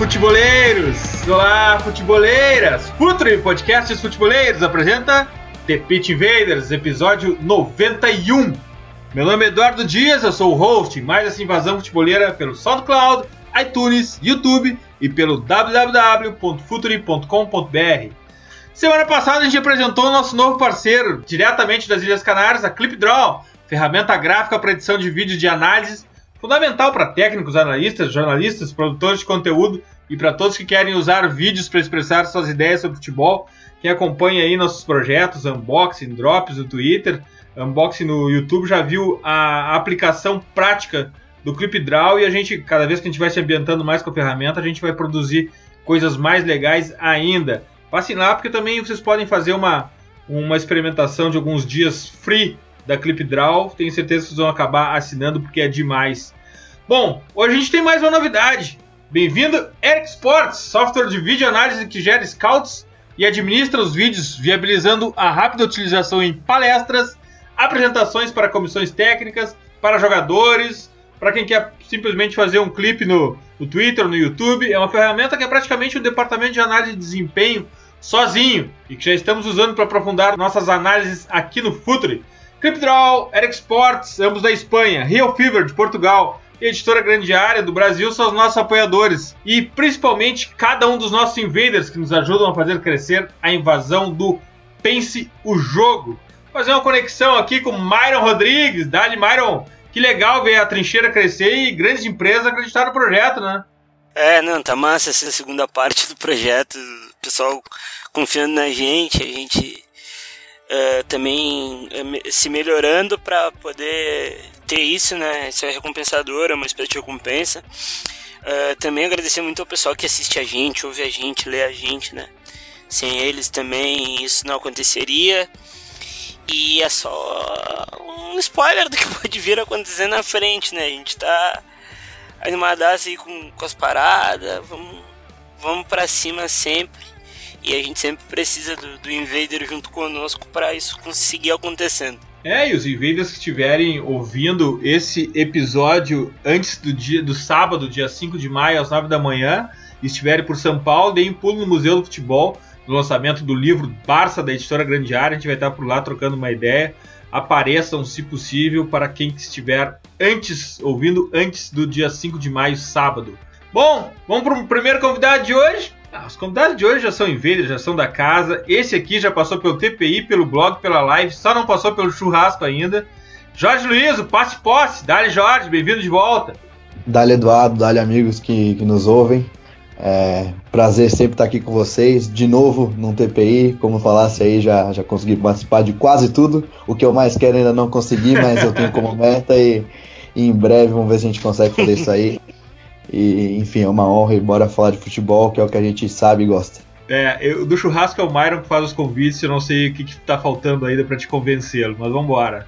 Futeboleiros! Olá, futeboleiras! Futuri Podcasts Futeboleiros apresenta The Pitch Invaders, episódio 91. Meu nome é Eduardo Dias, eu sou o host mais essa invasão futeboleira pelo SoundCloud, iTunes, YouTube e pelo www.futuri.com.br. Semana passada a gente apresentou o nosso novo parceiro, diretamente das Ilhas Canárias, a ClipDraw, ferramenta gráfica para edição de vídeos de análise fundamental para técnicos, analistas, jornalistas, produtores de conteúdo e para todos que querem usar vídeos para expressar suas ideias sobre futebol. Quem acompanha aí nossos projetos, unboxing, drops no Twitter, unboxing no YouTube, já viu a aplicação prática do ClipDraw e a gente, cada vez que a gente vai se ambientando mais com a ferramenta, a gente vai produzir coisas mais legais ainda. Passem lá porque também vocês podem fazer uma, uma experimentação de alguns dias free da ClipDraw. Tenho certeza que vocês vão acabar assinando porque é demais. Bom, hoje a gente tem mais uma novidade. Bem-vindo Eric Sports, software de vídeo análise que gera scouts e administra os vídeos, viabilizando a rápida utilização em palestras, apresentações para comissões técnicas, para jogadores, para quem quer simplesmente fazer um clipe no, no Twitter, no YouTube. É uma ferramenta que é praticamente um departamento de análise de desempenho sozinho e que já estamos usando para aprofundar nossas análises aqui no Futuri. ClipDraw, Eric Sports, ambos da Espanha, Real Fever de Portugal e Editora Grande Área do Brasil são os nossos apoiadores. E principalmente cada um dos nossos invaders que nos ajudam a fazer crescer a invasão do Pense o Jogo. Fazer uma conexão aqui com Myron Rodrigues. Dali, Myron, que legal ver a trincheira crescer e grandes empresas acreditar no projeto, né? É, não, tá massa essa segunda parte do projeto. O pessoal confiando na gente, a gente uh, também uh, se melhorando para poder ter isso, né? Isso é recompensador, é uma espécie de recompensa. Uh, também agradecer muito ao pessoal que assiste a gente, ouve a gente, lê a gente, né? Sem eles também isso não aconteceria. E é só um spoiler do que pode vir a acontecer na frente, né? A gente tá animadaço aí com, com as paradas, vamos, vamos pra cima sempre. E a gente sempre precisa do, do Invader junto conosco para isso conseguir acontecendo. É, e os Invaders que estiverem ouvindo esse episódio antes do dia do sábado, dia 5 de maio, às 9 da manhã, e estiverem por São Paulo, deem um pulo no Museu do Futebol, no lançamento do livro Barça, da editora Grande Área. A gente vai estar por lá trocando uma ideia. Apareçam, se possível, para quem estiver antes, ouvindo antes do dia 5 de maio, sábado. Bom, vamos para o primeiro convidado de hoje. Ah, os convidados de hoje já são invaders, já são da casa. Esse aqui já passou pelo TPI, pelo blog, pela live, só não passou pelo churrasco ainda. Jorge Luiz, o passe posse. Dale Jorge, bem-vindo de volta. Dale Eduardo, dale amigos que, que nos ouvem. É, prazer sempre estar aqui com vocês. De novo no TPI, como falasse aí, já, já consegui participar de quase tudo. O que eu mais quero ainda não consegui, mas eu tenho como meta e, e em breve vamos ver se a gente consegue fazer isso aí. E, enfim, é uma honra e bora falar de futebol, que é o que a gente sabe e gosta. É, eu, do churrasco é o Myron que faz os convites, eu não sei o que, que tá faltando ainda para te convencê-lo, mas vamos embora.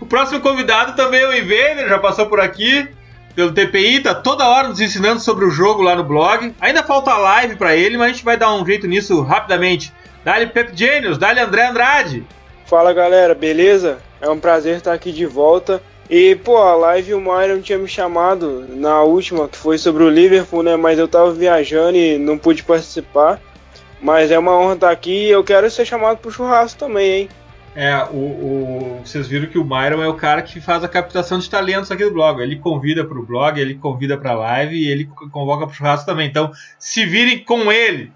O próximo convidado também é o Invader, já passou por aqui, pelo TPI, tá toda hora nos ensinando sobre o jogo lá no blog. Ainda falta a live para ele, mas a gente vai dar um jeito nisso rapidamente. Dali Pep Genius, dali André Andrade. Fala galera, beleza? É um prazer estar aqui de volta. E, pô, a live o Myron tinha me chamado na última, que foi sobre o Liverpool, né? Mas eu tava viajando e não pude participar. Mas é uma honra estar aqui e eu quero ser chamado pro churrasco também, hein? É, o, o, vocês viram que o Myron é o cara que faz a captação de talentos aqui do blog. Ele convida pro blog, ele convida pra live e ele convoca pro churrasco também. Então, se virem com ele.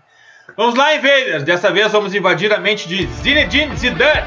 Vamos lá, Invaders! Dessa vez vamos invadir a mente de Zinedine Zidane.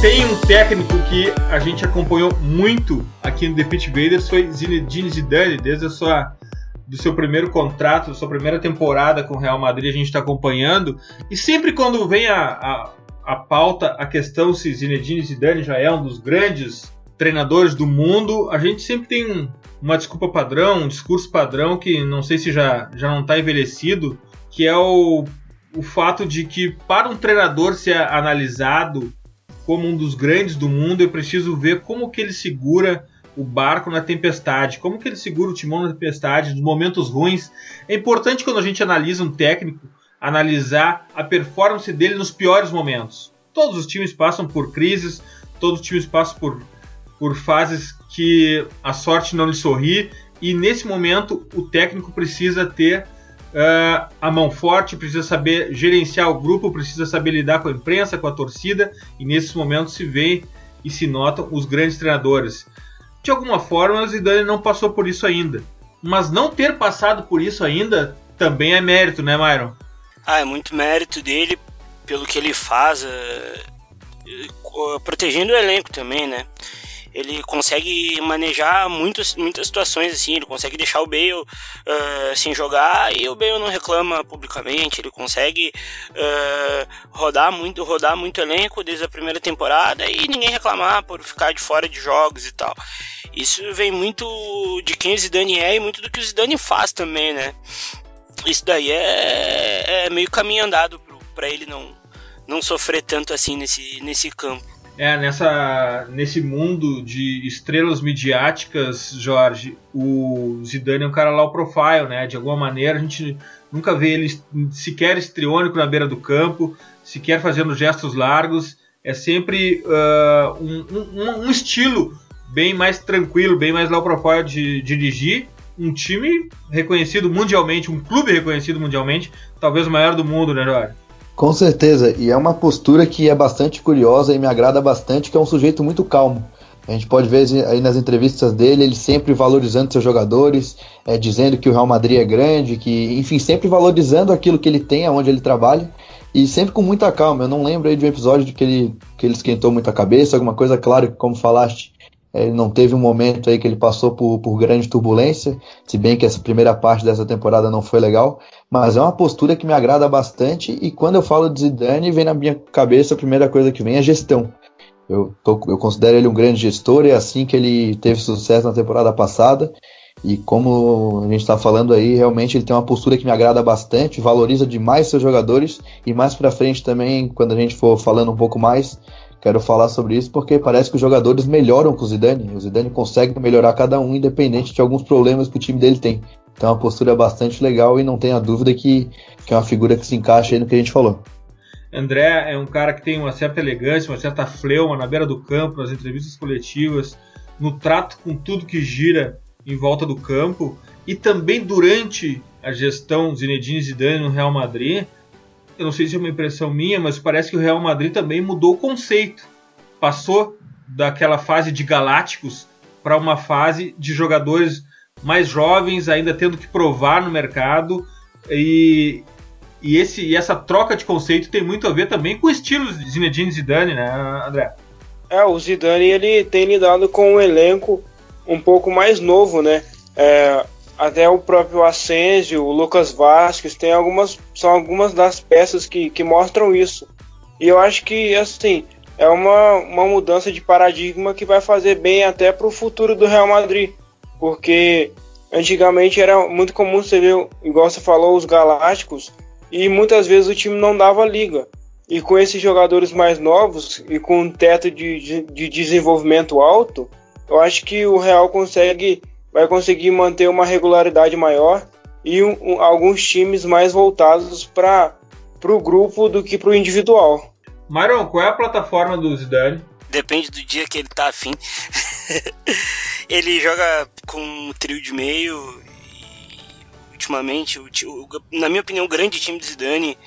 Tem um técnico que a gente acompanhou muito aqui no The Pit Invaders foi Zinedine Zidane, desde a sua do seu primeiro contrato, da sua primeira temporada com o Real Madrid, a gente está acompanhando. E sempre quando vem a, a, a pauta, a questão se Zinedine Zidane já é um dos grandes treinadores do mundo, a gente sempre tem uma desculpa padrão, um discurso padrão que não sei se já, já não está envelhecido, que é o, o fato de que para um treinador ser analisado como um dos grandes do mundo, eu preciso ver como que ele segura o barco na tempestade, como que ele segura o timão na tempestade, nos momentos ruins. É importante quando a gente analisa um técnico, analisar a performance dele nos piores momentos. Todos os times passam por crises, todos os times passam por, por fases que a sorte não lhe sorri, e nesse momento o técnico precisa ter uh, a mão forte, precisa saber gerenciar o grupo, precisa saber lidar com a imprensa, com a torcida, e nesses momentos se vê e se notam os grandes treinadores de alguma forma o Zidane não passou por isso ainda. Mas não ter passado por isso ainda também é mérito, né, Myron? Ah, é muito mérito dele pelo que ele faz, uh, protegendo o elenco também, né? Ele consegue manejar muitos, muitas situações assim, ele consegue deixar o Bale uh, sem jogar e o Bale não reclama publicamente, ele consegue uh, rodar muito, rodar muito elenco desde a primeira temporada e ninguém reclamar por ficar de fora de jogos e tal. Isso vem muito de quem o Zidane é e muito do que o Zidane faz também, né? Isso daí é, é meio caminho andado para ele não, não sofrer tanto assim nesse, nesse campo. É, nessa, nesse mundo de estrelas midiáticas, Jorge, o Zidane é um cara low profile, né? De alguma maneira a gente nunca vê ele sequer estriônico na beira do campo, sequer fazendo gestos largos. É sempre uh, um, um, um, estilo bem mais tranquilo, bem mais low profile de, de dirigir. Um time reconhecido mundialmente, um clube reconhecido mundialmente, talvez o maior do mundo, né, Jorge? Com certeza, e é uma postura que é bastante curiosa e me agrada bastante, que é um sujeito muito calmo. A gente pode ver aí nas entrevistas dele, ele sempre valorizando seus jogadores, é, dizendo que o Real Madrid é grande, que, enfim, sempre valorizando aquilo que ele tem, aonde ele trabalha, e sempre com muita calma. Eu não lembro aí de um episódio de que ele, que ele esquentou muita cabeça, alguma coisa, claro como falaste, ele não teve um momento aí que ele passou por, por grande turbulência, se bem que essa primeira parte dessa temporada não foi legal, mas é uma postura que me agrada bastante e quando eu falo de Zidane, vem na minha cabeça a primeira coisa que vem é gestão. Eu, tô, eu considero ele um grande gestor, é assim que ele teve sucesso na temporada passada. E como a gente está falando aí, realmente ele tem uma postura que me agrada bastante, valoriza demais seus jogadores e mais para frente também, quando a gente for falando um pouco mais, Quero falar sobre isso porque parece que os jogadores melhoram com o Zidane. O Zidane consegue melhorar cada um, independente de alguns problemas que o time dele tem. Então, é uma postura bastante legal e não tenha dúvida que, que é uma figura que se encaixa aí no que a gente falou. André é um cara que tem uma certa elegância, uma certa fleuma na beira do campo, nas entrevistas coletivas, no trato com tudo que gira em volta do campo e também durante a gestão Zinedine Zidane no Real Madrid eu não sei se é uma impressão minha, mas parece que o Real Madrid também mudou o conceito. Passou daquela fase de galácticos para uma fase de jogadores mais jovens, ainda tendo que provar no mercado. E, e, esse, e essa troca de conceito tem muito a ver também com o estilo de Zinedine Zidane, né, André? É, o Zidane ele tem lidado com um elenco um pouco mais novo, né? É, até o próprio Asensio, o Lucas Vasquez, tem algumas, são algumas das peças que, que mostram isso. E eu acho que, assim, é uma, uma mudança de paradigma que vai fazer bem até para o futuro do Real Madrid. Porque antigamente era muito comum você ver, igual você falou, os Galácticos, e muitas vezes o time não dava liga. E com esses jogadores mais novos e com um teto de, de, de desenvolvimento alto, eu acho que o Real consegue vai conseguir manter uma regularidade maior e um, um, alguns times mais voltados para o grupo do que para o individual. Myron, qual é a plataforma do Zidane? Depende do dia que ele tá afim. ele joga com um trio de meio e ultimamente, o, o, na minha opinião, o grande time do Zidane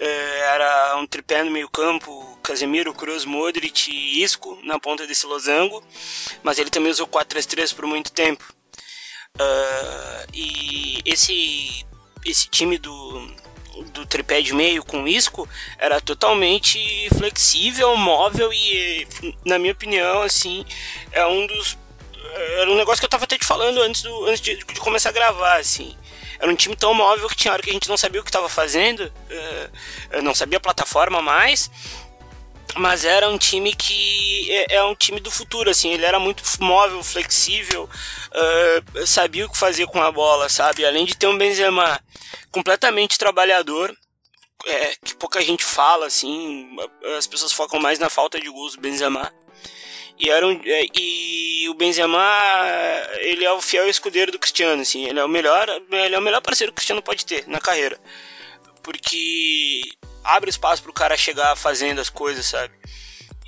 eh, era um tripé no meio campo, Casemiro, Cruz, Modric e Isco na ponta desse losango, mas ele também usou 4-3-3 por muito tempo. Uh, e esse, esse time do do tripé de meio com Isco era totalmente flexível, móvel e, na minha opinião, assim, é um dos. Era um negócio que eu tava até te falando antes, do, antes de, de começar a gravar, assim. Era um time tão móvel que tinha hora que a gente não sabia o que estava fazendo, uh, não sabia a plataforma mais, mas era um time que é, é, um time do futuro, assim, ele era muito móvel, flexível, uh, sabia o que fazer com a bola, sabe? Além de ter um Benzema completamente trabalhador, é, que pouca gente fala, assim, as pessoas focam mais na falta de gols do Benzema. E, era um, é, e o Benzema, ele é o fiel escudeiro do Cristiano, assim, ele é o melhor, ele é o melhor parceiro que o Cristiano pode ter na carreira. Porque abre espaço pro cara chegar fazendo as coisas, sabe?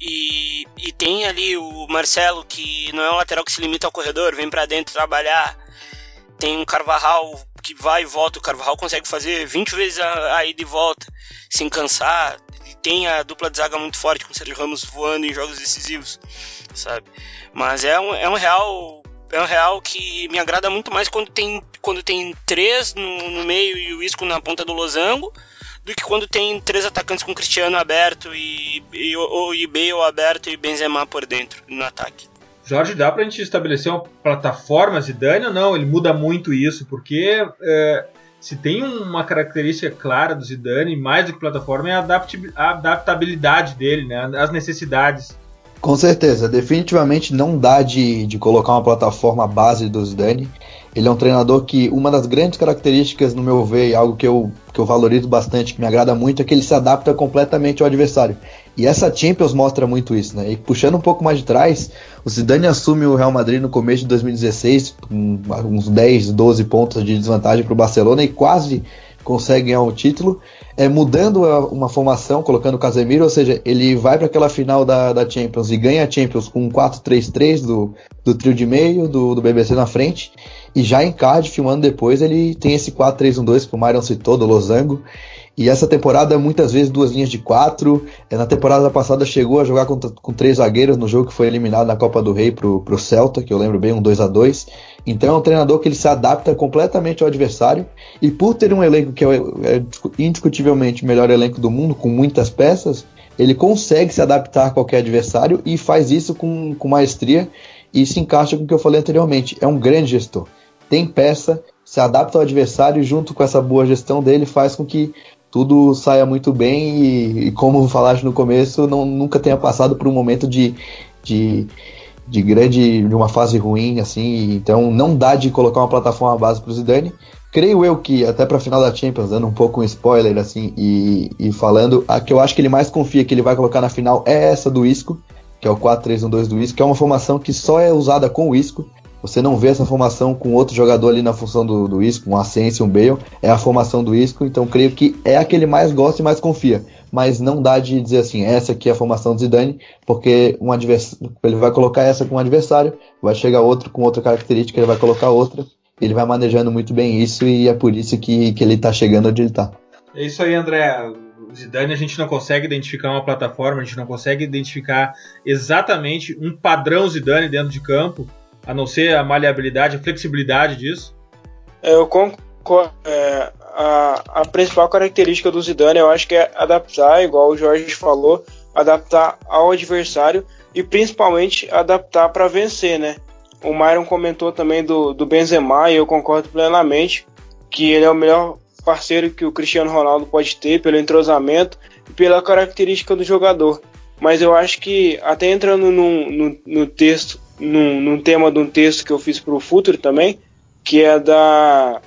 E, e tem ali o Marcelo, que não é um lateral que se limita ao corredor, vem para dentro trabalhar. Tem um Carvajal que vai e volta. O Carvajal consegue fazer 20 vezes a, a ida e volta, sem cansar. E tem a dupla de zaga muito forte, com o Sérgio Ramos voando em jogos decisivos, sabe? Mas é um, é um real. É um real que me agrada muito mais quando tem, quando tem três no, no meio e o Isco na ponta do losango do que quando tem três atacantes com Cristiano aberto e, e, ou, e Bale aberto e Benzema por dentro no ataque. Jorge, dá pra gente estabelecer uma plataforma Zidane ou não? Ele muda muito isso, porque é, se tem uma característica clara do Zidane, mais do que plataforma, é a, adaptabilidade dele, né? as necessidades. Com certeza, definitivamente não dá de, de colocar uma plataforma base do Zidane. Ele é um treinador que uma das grandes características, no meu ver, algo que eu, que eu valorizo bastante, que me agrada muito, é que ele se adapta completamente ao adversário. E essa Champions mostra muito isso, né? E puxando um pouco mais de trás, o Zidane assume o Real Madrid no começo de 2016, com uns 10, 12 pontos de desvantagem para o Barcelona e quase consegue ganhar o título, é, mudando uma formação, colocando o Casemiro, ou seja, ele vai para aquela final da, da Champions e ganha a Champions com um 4-3-3 do, do trio de meio, do, do BBC na frente, e já em Cardiff, um ano depois, ele tem esse 4-3-1-2 que o Myron citou, do Losango, e essa temporada, muitas vezes, duas linhas de quatro. É, na temporada passada chegou a jogar com, com três zagueiros no jogo que foi eliminado na Copa do Rei pro, pro Celta, que eu lembro bem, um 2 a 2 Então é um treinador que ele se adapta completamente ao adversário. E por ter um elenco que é, é indiscutivelmente o melhor elenco do mundo, com muitas peças, ele consegue se adaptar a qualquer adversário e faz isso com, com maestria e se encaixa com o que eu falei anteriormente. É um grande gestor. Tem peça, se adapta ao adversário e junto com essa boa gestão dele faz com que tudo saia muito bem e, e como falaste no começo, não, nunca tenha passado por um momento de, de, de grande, de uma fase ruim, assim, então não dá de colocar uma plataforma base para o Zidane. Creio eu que até para a final da Champions, dando um pouco um spoiler assim e, e falando, a que eu acho que ele mais confia que ele vai colocar na final é essa do Isco, que é o 4-3-1-2 do Isco, que é uma formação que só é usada com o Isco. Você não vê essa formação com outro jogador ali na função do, do Isco, um Asensio, um Bale. É a formação do Isco, então creio que é a que ele mais gosta e mais confia. Mas não dá de dizer assim, essa aqui é a formação do Zidane, porque um ele vai colocar essa com um adversário, vai chegar outro com outra característica, ele vai colocar outra. Ele vai manejando muito bem isso e é por isso que, que ele está chegando onde ele está. É isso aí, André. Zidane a gente não consegue identificar uma plataforma, a gente não consegue identificar exatamente um padrão Zidane dentro de campo, a não ser a maleabilidade, a flexibilidade disso? É, eu concordo. É, a, a principal característica do Zidane eu acho que é adaptar, igual o Jorge falou, adaptar ao adversário e principalmente adaptar para vencer, né? O Myron comentou também do, do Benzema e eu concordo plenamente que ele é o melhor parceiro que o Cristiano Ronaldo pode ter pelo entrosamento e pela característica do jogador. Mas eu acho que, até entrando no, no, no texto num, num tema de um texto que eu fiz para o Futuro também, que é da,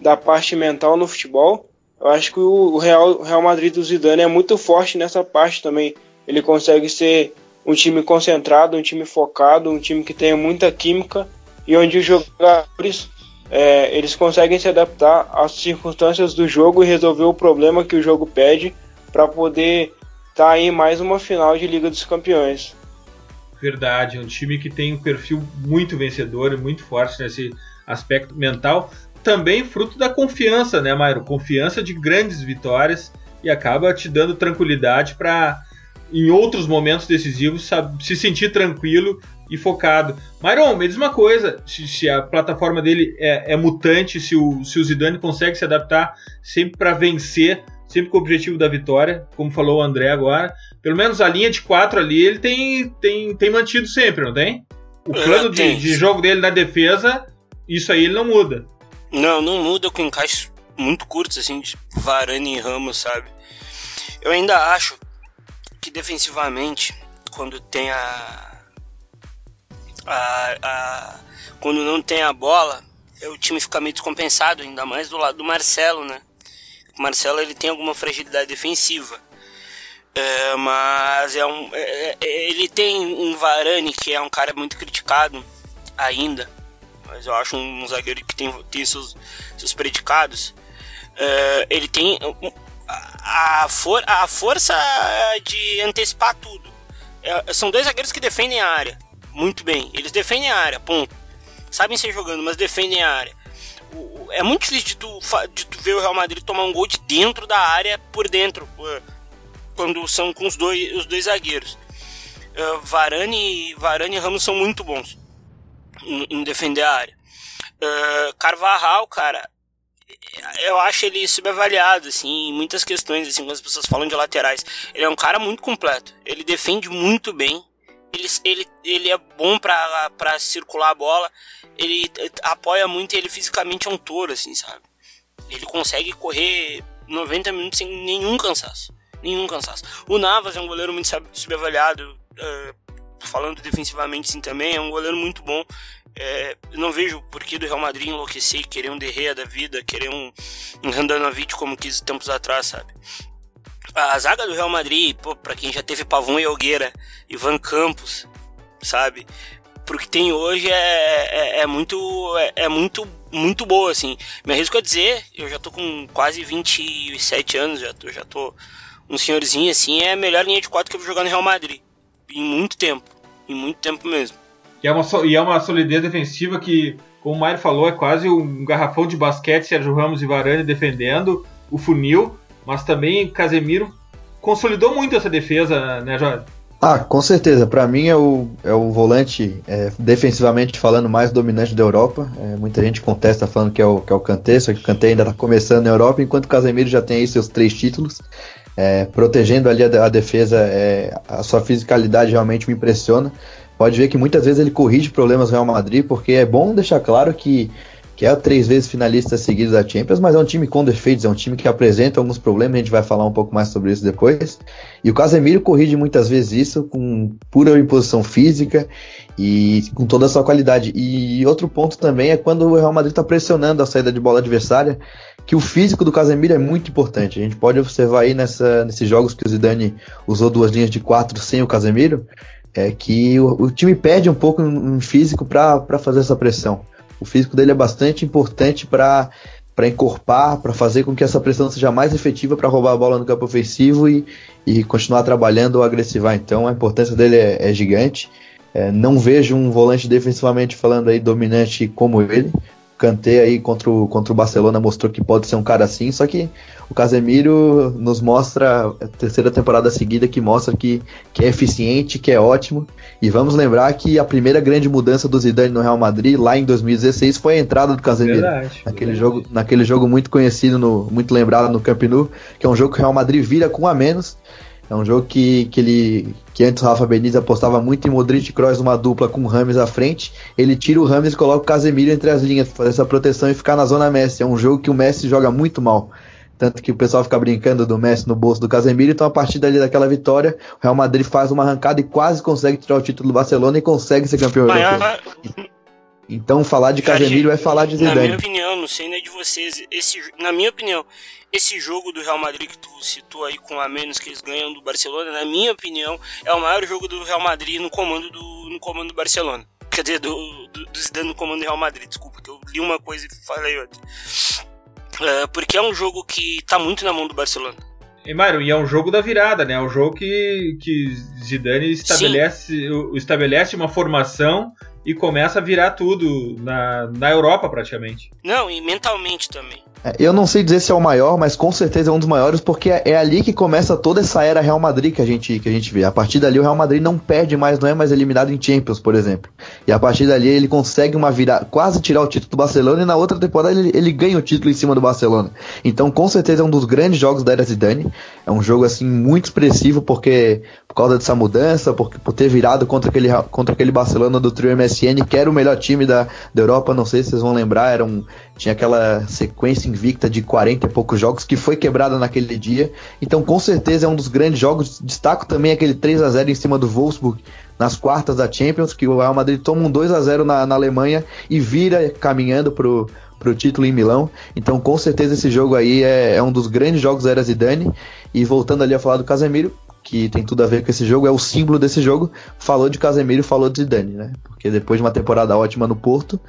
da parte mental no futebol. Eu acho que o Real, Real Madrid do Zidane é muito forte nessa parte também. Ele consegue ser um time concentrado, um time focado, um time que tenha muita química e onde os jogadores é, eles conseguem se adaptar às circunstâncias do jogo e resolver o problema que o jogo pede para poder estar tá mais uma final de Liga dos Campeões. Verdade, é um time que tem um perfil muito vencedor e muito forte nesse aspecto mental. Também fruto da confiança, né, Mairo? Confiança de grandes vitórias e acaba te dando tranquilidade para, em outros momentos decisivos, sabe, se sentir tranquilo e focado. Myron, me diz uma coisa: se, se a plataforma dele é, é, mutante, se o, se o Zidane consegue se adaptar sempre para vencer, sempre com o objetivo da vitória, como falou o André agora. Pelo menos a linha de quatro ali ele tem, tem, tem mantido sempre, não tem? O plano de, de jogo dele na defesa, isso aí ele não muda. Não, não muda com encaixes muito curtos, assim, de Varane e Ramos, sabe? Eu ainda acho que defensivamente, quando tem a, a, a, quando não tem a bola, o time fica meio descompensado, ainda mais do lado do Marcelo, né? Marcelo ele tem alguma fragilidade defensiva. É, mas é um, é, é, ele tem um Varane que é um cara muito criticado ainda, mas eu acho um, um zagueiro que tem, tem seus, seus predicados. É, ele tem a, for, a força de antecipar tudo. É, são dois zagueiros que defendem a área muito bem. Eles defendem a área, ponto. Sabem ser jogando, mas defendem a área. É muito difícil de tu, de tu ver o Real Madrid tomar um gol de dentro da área por dentro, quando são com os dois, os dois zagueiros. Uh, Varane, Varane e Ramos são muito bons em, em defender a área. Uh, Carvajal, cara, eu acho ele subavaliado, assim, em muitas questões, assim, quando as pessoas falam de laterais. Ele é um cara muito completo. Ele defende muito bem. Ele, ele, ele é bom para circular a bola. Ele apoia muito ele fisicamente é um touro, assim, sabe? Ele consegue correr 90 minutos sem nenhum cansaço. Nenhum cansaço. O Navas é um goleiro muito subavaliado. Uh, falando defensivamente, sim, também. É um goleiro muito bom. É, não vejo por que do Real Madrid enlouquecer e querer um Derreia da vida, querer um, um Handanovic como quis tempos atrás, sabe? A zaga do Real Madrid, pô, pra quem já teve Pavão e Algueira, Ivan Campos, sabe? Pro que tem hoje é, é, é muito é, é, muito muito boa, assim. Me arrisco a dizer, eu já tô com quase 27 anos, já tô, já tô um senhorzinho assim, é a melhor linha de quatro que eu vou jogar no Real Madrid. Em muito tempo. Em muito tempo mesmo. E é uma, e é uma solidez defensiva que, como o Mário falou, é quase um garrafão de basquete, Sérgio Ramos e Varane defendendo o funil, mas também Casemiro consolidou muito essa defesa, né, Jorge? Ah, com certeza. Para mim é o, é o volante é, defensivamente falando mais dominante da Europa. É, muita gente contesta falando que é o, que é o Kanté, só que o Kanté ainda está começando na Europa, enquanto o Casemiro já tem aí seus três títulos. É, protegendo ali a, a defesa, é, a sua fisicalidade realmente me impressiona pode ver que muitas vezes ele corrige problemas do Real Madrid, porque é bom deixar claro que, que é três vezes finalista seguido da Champions, mas é um time com defeitos, é um time que apresenta alguns problemas, a gente vai falar um pouco mais sobre isso depois. E o Casemiro corrige muitas vezes isso com pura imposição física e com toda a sua qualidade. E outro ponto também é quando o Real Madrid está pressionando a saída de bola adversária, que o físico do Casemiro é muito importante. A gente pode observar aí nessa, nesses jogos que o Zidane usou duas linhas de quatro sem o Casemiro, é que o, o time perde um pouco em físico para fazer essa pressão. O físico dele é bastante importante para para encorpar, para fazer com que essa pressão seja mais efetiva para roubar a bola no campo ofensivo e, e continuar trabalhando ou agressivar. Então a importância dele é, é gigante. É, não vejo um volante defensivamente falando aí dominante como ele. Kanté aí contra o, contra o Barcelona mostrou que pode ser um cara assim, só que o Casemiro nos mostra a terceira temporada seguida que mostra que, que é eficiente, que é ótimo. E vamos lembrar que a primeira grande mudança do Zidane no Real Madrid lá em 2016 foi a entrada do Casemiro. Verdade, naquele, verdade. Jogo, naquele jogo muito conhecido, no, muito lembrado no Camp Nou, que é um jogo que o Real Madrid vira com a menos é um jogo que, que ele que antes o Rafa Benítez apostava muito em Modric e Kroos numa dupla com o Rames à frente. Ele tira o Rames e coloca o Casemiro entre as linhas para fazer essa proteção e ficar na zona Messi. É um jogo que o Messi joga muito mal. Tanto que o pessoal fica brincando do Messi no bolso do Casemiro. Então, a partir dali daquela vitória, o Real Madrid faz uma arrancada e quase consegue tirar o título do Barcelona e consegue ser campeão europeu. Então falar de Casemiro é falar de Zidane. Na minha opinião, não sei nem de vocês, esse, na minha opinião, esse jogo do Real Madrid que tu citou aí com a menos que eles ganham do Barcelona, na minha opinião, é o maior jogo do Real Madrid no comando do, no comando do Barcelona. Quer dizer, do, do, do Zidane no comando do Real Madrid, desculpa, que eu li uma coisa e falei outra. Uh, porque é um jogo que tá muito na mão do Barcelona. E, Mário, e é um jogo da virada, né? É um jogo que, que Zidane estabelece, estabelece uma formação e começa a virar tudo na, na Europa praticamente. Não, e mentalmente também. Eu não sei dizer se é o maior, mas com certeza é um dos maiores, porque é, é ali que começa toda essa era Real Madrid que a gente, que a gente vê. A partir dali o Real Madrid não perde mais, não é mais eliminado em Champions, por exemplo. E a partir dali ele consegue uma virada, quase tirar o título do Barcelona e na outra temporada ele, ele ganha o título em cima do Barcelona. Então com certeza é um dos grandes jogos da era Zidane. É um jogo assim muito expressivo porque por causa dessa mudança, por, por ter virado contra aquele, contra aquele Barcelona do trio MSN, que era o melhor time da, da Europa, não sei se vocês vão lembrar, era um, tinha aquela sequência invicta de 40 e poucos jogos que foi quebrada naquele dia. Então, com certeza é um dos grandes jogos. Destaco também aquele 3 a 0 em cima do Wolfsburg nas quartas da Champions, que o Real Madrid toma um 2 a 0 na, na Alemanha e vira caminhando pro pro título em Milão. Então, com certeza, esse jogo aí é, é um dos grandes jogos da Era Zidane. E voltando ali a falar do Casemiro, que tem tudo a ver com esse jogo, é o símbolo desse jogo. Falou de Casemiro falou de Zidane, né? Porque depois de uma temporada ótima no Porto,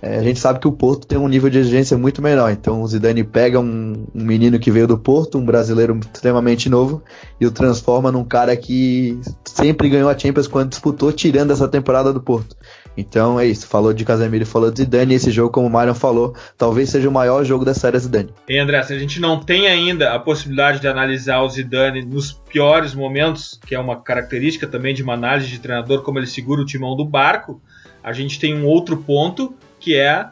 é, a gente sabe que o Porto tem um nível de exigência muito menor. Então o Zidane pega um, um, menino que veio do Porto, um brasileiro extremamente novo, e o transforma num cara que sempre ganhou a Champions quando disputou, tirando essa temporada do Porto. Então é isso, falou de Casemiro falou de Zidane, esse jogo, como o Myron falou, talvez seja o maior jogo da série Zidane. E André, se a gente não tem ainda a possibilidade de analisar o Zidane nos piores momentos, que é uma característica também de uma análise de treinador, como ele segura o timão do barco, a gente tem um outro ponto, que é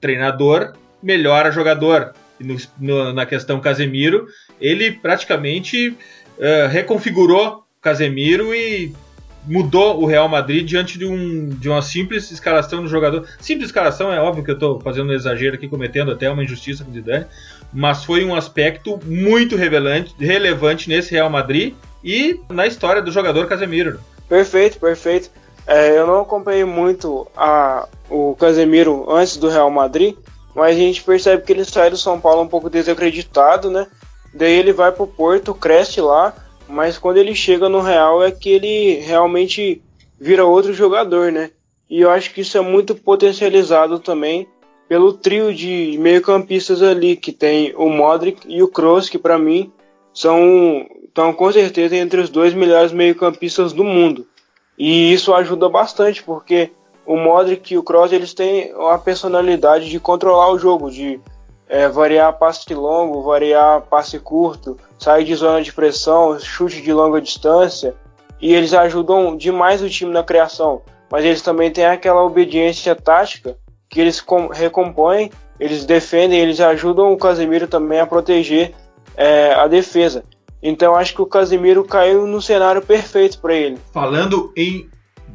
treinador melhora jogador. No, no, na questão Casemiro, ele praticamente uh, reconfigurou Casemiro e mudou o Real Madrid diante de, um, de uma simples escalação do jogador. Simples escalação, é óbvio que eu estou fazendo um exagero aqui, cometendo até uma injustiça com o Zidane, mas foi um aspecto muito revelante, relevante nesse Real Madrid e na história do jogador Casemiro. Perfeito, perfeito. É, eu não acompanhei muito a, o Casemiro antes do Real Madrid, mas a gente percebe que ele sai do São Paulo um pouco desacreditado, né? Daí ele vai pro Porto, cresce lá, mas quando ele chega no Real é que ele realmente vira outro jogador, né? E eu acho que isso é muito potencializado também pelo trio de meio-campistas ali, que tem o Modric e o Kroos, que para mim são estão com certeza entre os dois melhores meio-campistas do mundo. E isso ajuda bastante, porque o Modric e o Kroos eles têm uma personalidade de controlar o jogo, de é, variar passe longo, variar passe curto, sair de zona de pressão, chute de longa distância, e eles ajudam demais o time na criação. Mas eles também têm aquela obediência tática que eles recompõem, eles defendem, eles ajudam o Casemiro também a proteger é, a defesa. Então acho que o Casemiro caiu no cenário perfeito para ele. Falando em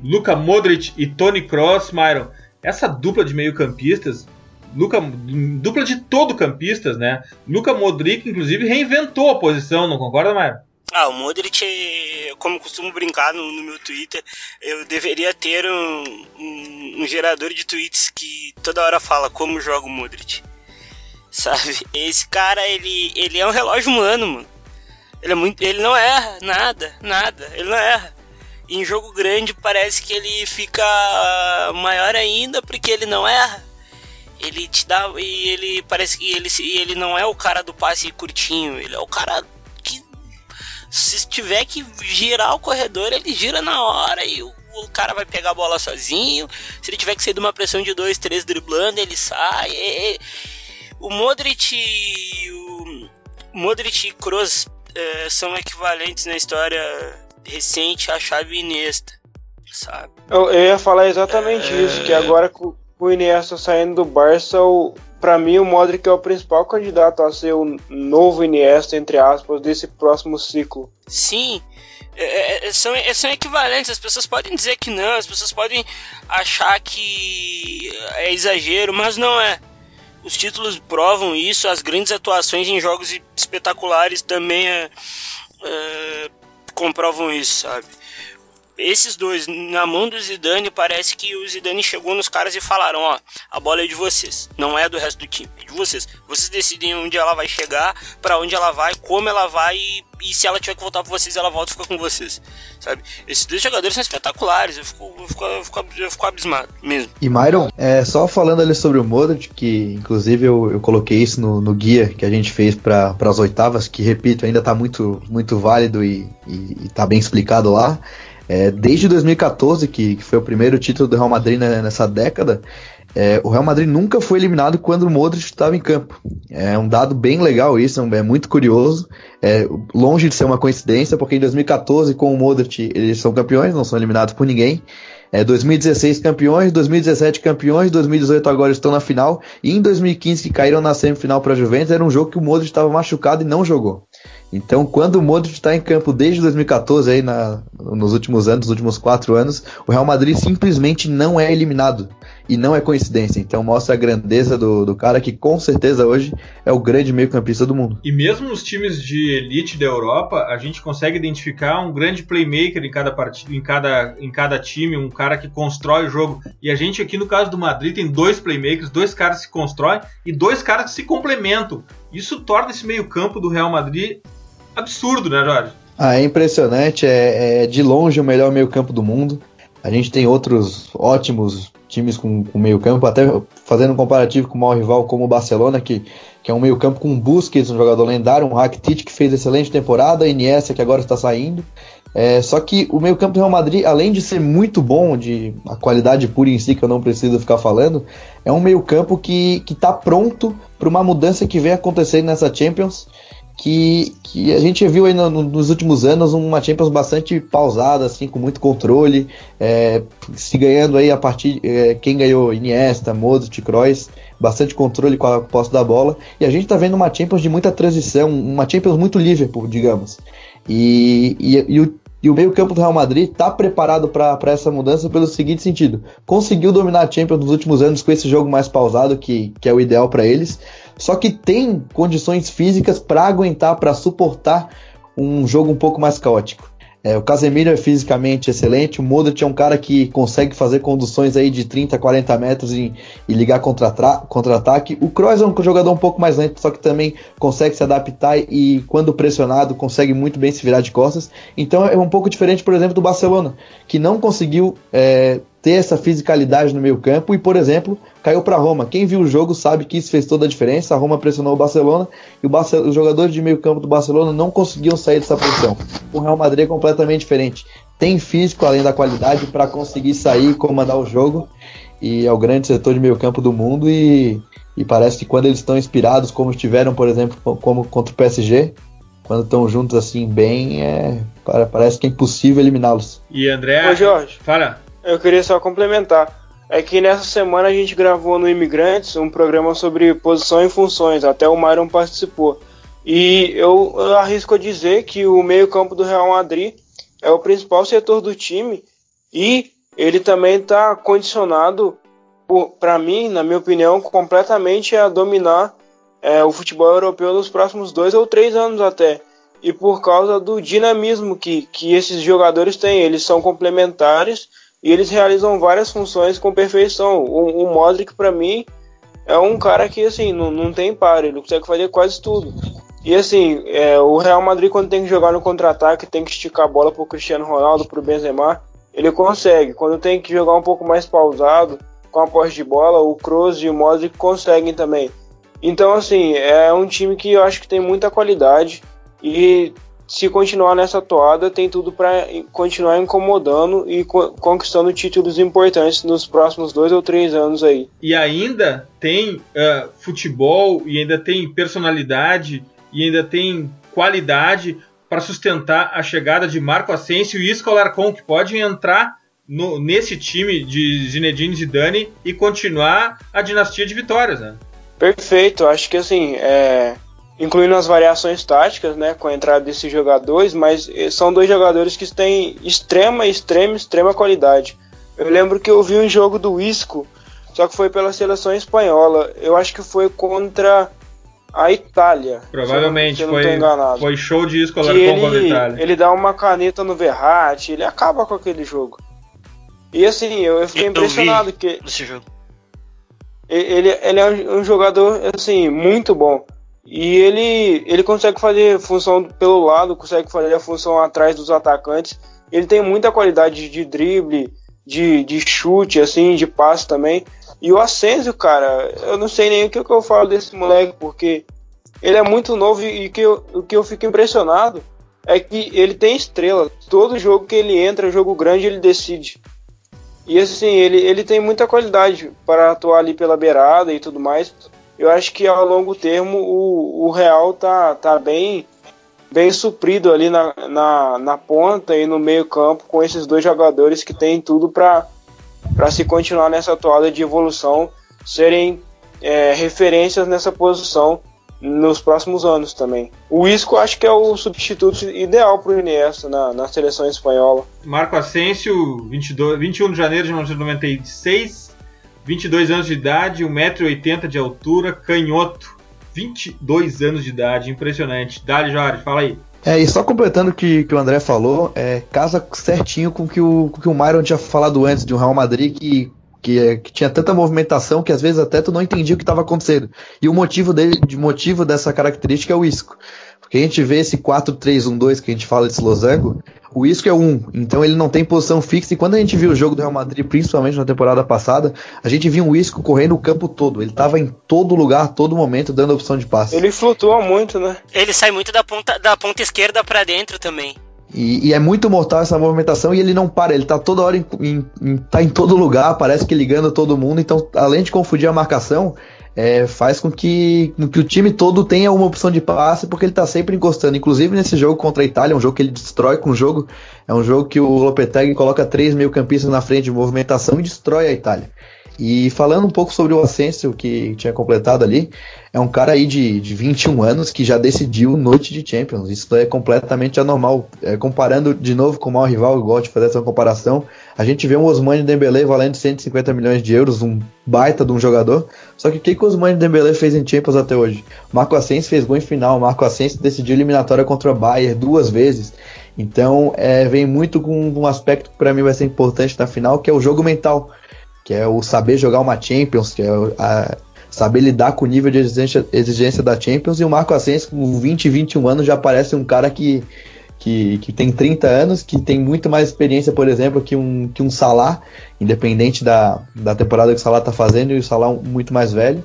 Luka Modric e Tony Kroos, Myron, essa dupla de meio-campistas Luca, dupla de todo campistas, né? Luca Modric, inclusive, reinventou a posição, não concorda, Maio? Ah, o Modric, como costumo brincar no, no, meu Twitter, eu deveria ter um, um, um, gerador de tweets que toda hora fala como joga o Modric. Sabe? Esse cara, ele, ele é um relógio humano, mano. Ele, é muito, ele não erra nada, nada. Ele não erra. E em jogo grande parece que ele fica maior ainda porque ele não erra ele te dá e ele parece que ele ele não é o cara do passe curtinho, ele é o cara que se tiver que girar o corredor, ele gira na hora e o, o cara vai pegar a bola sozinho. Se ele tiver que sair de uma pressão de dois, três driblando, ele sai. É, o Modric o Modric e Kroos é, são equivalentes na história recente à chave Iniesta, sabe? Eu, eu ia falar exatamente é... isso, que agora com o Iniesta saindo do Barça, para mim o Modric é o principal candidato a ser o novo Iniesta, entre aspas, desse próximo ciclo. Sim, é, é, é são, é, são equivalentes. As pessoas podem dizer que não, as pessoas podem achar que é exagero, mas não é. Os títulos provam isso, as grandes atuações em jogos espetaculares também é, é, comprovam isso, sabe? Esses dois, na mão do Zidane, parece que o Zidane chegou nos caras e falaram: ó, a bola é de vocês, não é do resto do time, é de vocês. Vocês decidem onde ela vai chegar, para onde ela vai, como ela vai e, e, se ela tiver que voltar para vocês, ela volta e fica com vocês, sabe? Esses dois jogadores são espetaculares, eu fico, eu fico, eu fico, eu fico abismado mesmo. E Myron, é, só falando ali sobre o Modric, que inclusive eu, eu coloquei isso no, no guia que a gente fez para as oitavas, que repito, ainda está muito, muito válido e, e, e tá bem explicado lá. É, desde 2014, que, que, foi o primeiro título do Real Madrid né, nessa década, é, o Real Madrid nunca foi eliminado quando o Modric estava em campo. É um dado bem legal isso, é muito curioso. É, longe de ser uma coincidência, porque em 2014, com o Modric, eles são campeões, não são eliminados por ninguém. É, 2016 campeões, 2017 campeões, 2018 agora estão na final, e em 2015 que caíram na semifinal para a Juventus, era um jogo que o Modric estava machucado e não jogou. Então, quando o Modric está em campo desde 2014, aí na, nos últimos anos, nos últimos quatro anos, o Real Madrid simplesmente não é eliminado. E não é coincidência. Então mostra a grandeza do, do cara que com certeza hoje é o grande meio-campista do mundo. E mesmo nos times de elite da Europa, a gente consegue identificar um grande playmaker em cada partida, em cada, em cada time, um cara que constrói o jogo. E a gente aqui no caso do Madrid tem dois playmakers, dois caras que constroem e dois caras que se complementam. Isso torna esse meio-campo do Real Madrid absurdo, né, Jorge? Ah, é impressionante, é, é de longe o melhor meio-campo do mundo. A gente tem outros ótimos times com, com meio-campo, até fazendo um comparativo com o maior rival como o Barcelona, que, que é um meio-campo com Busquets, um jogador lendário, um Rakitic que fez excelente temporada, Iniesta que agora está saindo. É, só que o meio-campo do Real Madrid, além de ser muito bom, de a qualidade pura em si, que eu não preciso ficar falando, é um meio-campo que está pronto para uma mudança que vem acontecendo nessa Champions que, que a gente viu aí no, no, nos últimos anos uma Champions bastante pausada, assim, com muito controle, é, se ganhando aí a partir é, quem ganhou Iniesta, Modric, Kroos, bastante controle com a posse da bola, e a gente está vendo uma Champions de muita transição, uma Champions muito Liverpool, digamos. E, e, e o e o meio-campo do Real Madrid está preparado para essa mudança pelo seguinte sentido: conseguiu dominar a Champions nos últimos anos com esse jogo mais pausado, que, que é o ideal para eles, só que tem condições físicas para aguentar, para suportar um jogo um poupouco mais caótico. É, o Casemiro é fisicamente excelente, o Modric é um cara que consegue fazer conduções aí de 30, 40 metros e, e ligar contra-ataque. Contra o Kroos é um jogador um pouco mais lento, só que também consegue se adaptar e, quando pressionado, consegue muito bem se virar de costas. Então é um pouco diferente, por exemplo, do Barcelona, que não conseguiu é, ter essa fisicalidade no meio campo e, por exemplo, caiu para Roma. Quem viu o jogo sabe que isso fez toda a diferença. A Roma pressionou o Barcelona e o Barce os jogadores de meio campo do Barcelona não conseguiam sair dessa pressão. O Real Madrid é completamente diferente. Tem físico, além da qualidade, para conseguir sair e comandar o jogo. E é o grande setor de meio campo do mundo e, e parece que quando eles estão inspirados, como estiveram, por exemplo, como contra o PSG, quando estão juntos assim bem, é, parece que é impossível eliminá-los. E André, Ô, Jorge, fala. Eu queria só complementar. É que nessa semana a gente gravou no Imigrantes um programa sobre posição e funções, até o Myron participou. E eu, eu arrisco dizer que o meio-campo do Real Madrid é o principal setor do time e ele também está condicionado, para mim, na minha opinião, completamente a dominar é, o futebol europeu nos próximos dois ou três anos até. E por causa do dinamismo que, que esses jogadores têm, eles são complementares e eles realizam várias funções com perfeição. O, o Modric, para mim, é um cara que assim não, não tem par, ele consegue fazer quase tudo. E assim, é, o Real Madrid quando tem que jogar no contra-ataque, tem que esticar a bola pro Cristiano Ronaldo, pro Benzema, ele consegue. Quando tem que jogar um pouco mais pausado, com a posse de bola, o Kroos e o Modric conseguem também. Então assim, é um time que eu acho que tem muita qualidade e se continuar nessa toada, tem tudo para continuar incomodando e co conquistando títulos importantes nos próximos dois ou três anos aí. E ainda tem uh, futebol, e ainda tem personalidade, e ainda tem qualidade para sustentar a chegada de Marco Asensio e Isco Alarcon, que pode entrar no, nesse time de Zinedine Zidane e continuar a dinastia de vitórias, né? Perfeito, acho que assim, é, incluindo as variações táticas, né, com a entrada desses jogadores, mas eh, são dois jogadores que têm extrema, extrema, extrema qualidade. Eu lembro que eu vi um jogo do Isco, só que foi pela seleção espanhola. Eu acho que foi contra a Itália. Provavelmente foi, foi show de Isco lá contra a Itália. Ele dá uma caneta no Verratti, ele acaba com aquele jogo. E assim, eu fiquei eu impressionado que esse jogo. Ele, ele é um jogador assim muito bom. E ele, ele consegue fazer função pelo lado, consegue fazer a função atrás dos atacantes. Ele tem muita qualidade de drible, de, de chute, assim, de passe também. E o Asensio, cara, eu não sei nem o que, eu falo desse moleque, porque ele é muito novo e que eu, o que eu fico impressionado é que ele tem estrela. Todo jogo que ele entra, jogo grande, ele decide. E assim, ele, ele tem muita qualidade para atuar ali pela beirada e tudo mais. Eu acho que ao longo termo o, o Real tá, tá bem bem suprido ali na, na, na ponta e no meio campo com esses dois jogadores que têm tudo para se continuar nessa toada de evolução, serem é, referências nessa posição nos próximos anos também. O Isco acho que é o substituto ideal para o Iniesta na, na seleção espanhola. Marco Asensio, 22, 21 de janeiro de 1996, 22 anos de idade, 1,80m de altura, canhoto, 22 anos de idade, impressionante. Dali, Jorge, fala aí. É, e só completando o que, que o André falou, é, casa certinho com que o com que o Myron tinha falado antes de um Real Madrid que que, que, tinha tanta movimentação que às vezes até tu não entendia o que estava acontecendo. E o motivo dele, de motivo dessa característica é o Isco. Porque a gente vê esse 4-3-1-2 que a gente fala desse losango, o Isco é um, então ele não tem posição fixa. E quando a gente viu o jogo do Real Madrid, principalmente na temporada passada, a gente viu o Isco correndo o campo todo. Ele estava em todo lugar, todo momento, dando opção de passe. Ele flutua muito, né? Ele sai muito da ponta, da ponta esquerda para dentro também. E, e, é muito mortal essa movimentação e ele não para, ele tá toda hora em, em, em, tá em todo lugar, parece que ligando todo mundo, então além de confundir a marcação, é, faz com que, que o time todo tenha uma opção de passe, porque ele tá sempre encostando. Inclusive nesse jogo contra a Itália, um jogo que ele destrói com o jogo, é um jogo que o Lopetegui coloca três meio campistas na frente de movimentação e destrói a Itália. E falando um pouco sobre o Asensio, que tinha completado ali, é um cara aí de, de 21 anos que já decidiu noite de Champions. Isso é completamente anormal. É, comparando de novo com o maior rival, eu gosto de fazer essa comparação. A gente vê um Osmani Dembélé valendo 150 milhões de euros, um baita de um jogador. Só que o que, que o Osmani Dembélé fez em Champions até hoje? Marco Asensio fez gol em final. Marco Asensio decidiu eliminatória contra o Bayern duas vezes. Então, é, vem muito com um aspecto que para mim vai ser importante na final, que é o jogo mental que é o saber jogar uma Champions, que é a, saber lidar com o nível de exigência, exigência da Champions. E o Marco Asensio, com 20, 21 anos, já parece um cara que, que, que tem 30 anos, que tem muito mais experiência, por exemplo, que um, que um Salah, independente da, da temporada que o Salah está fazendo, e o Salah muito mais velho.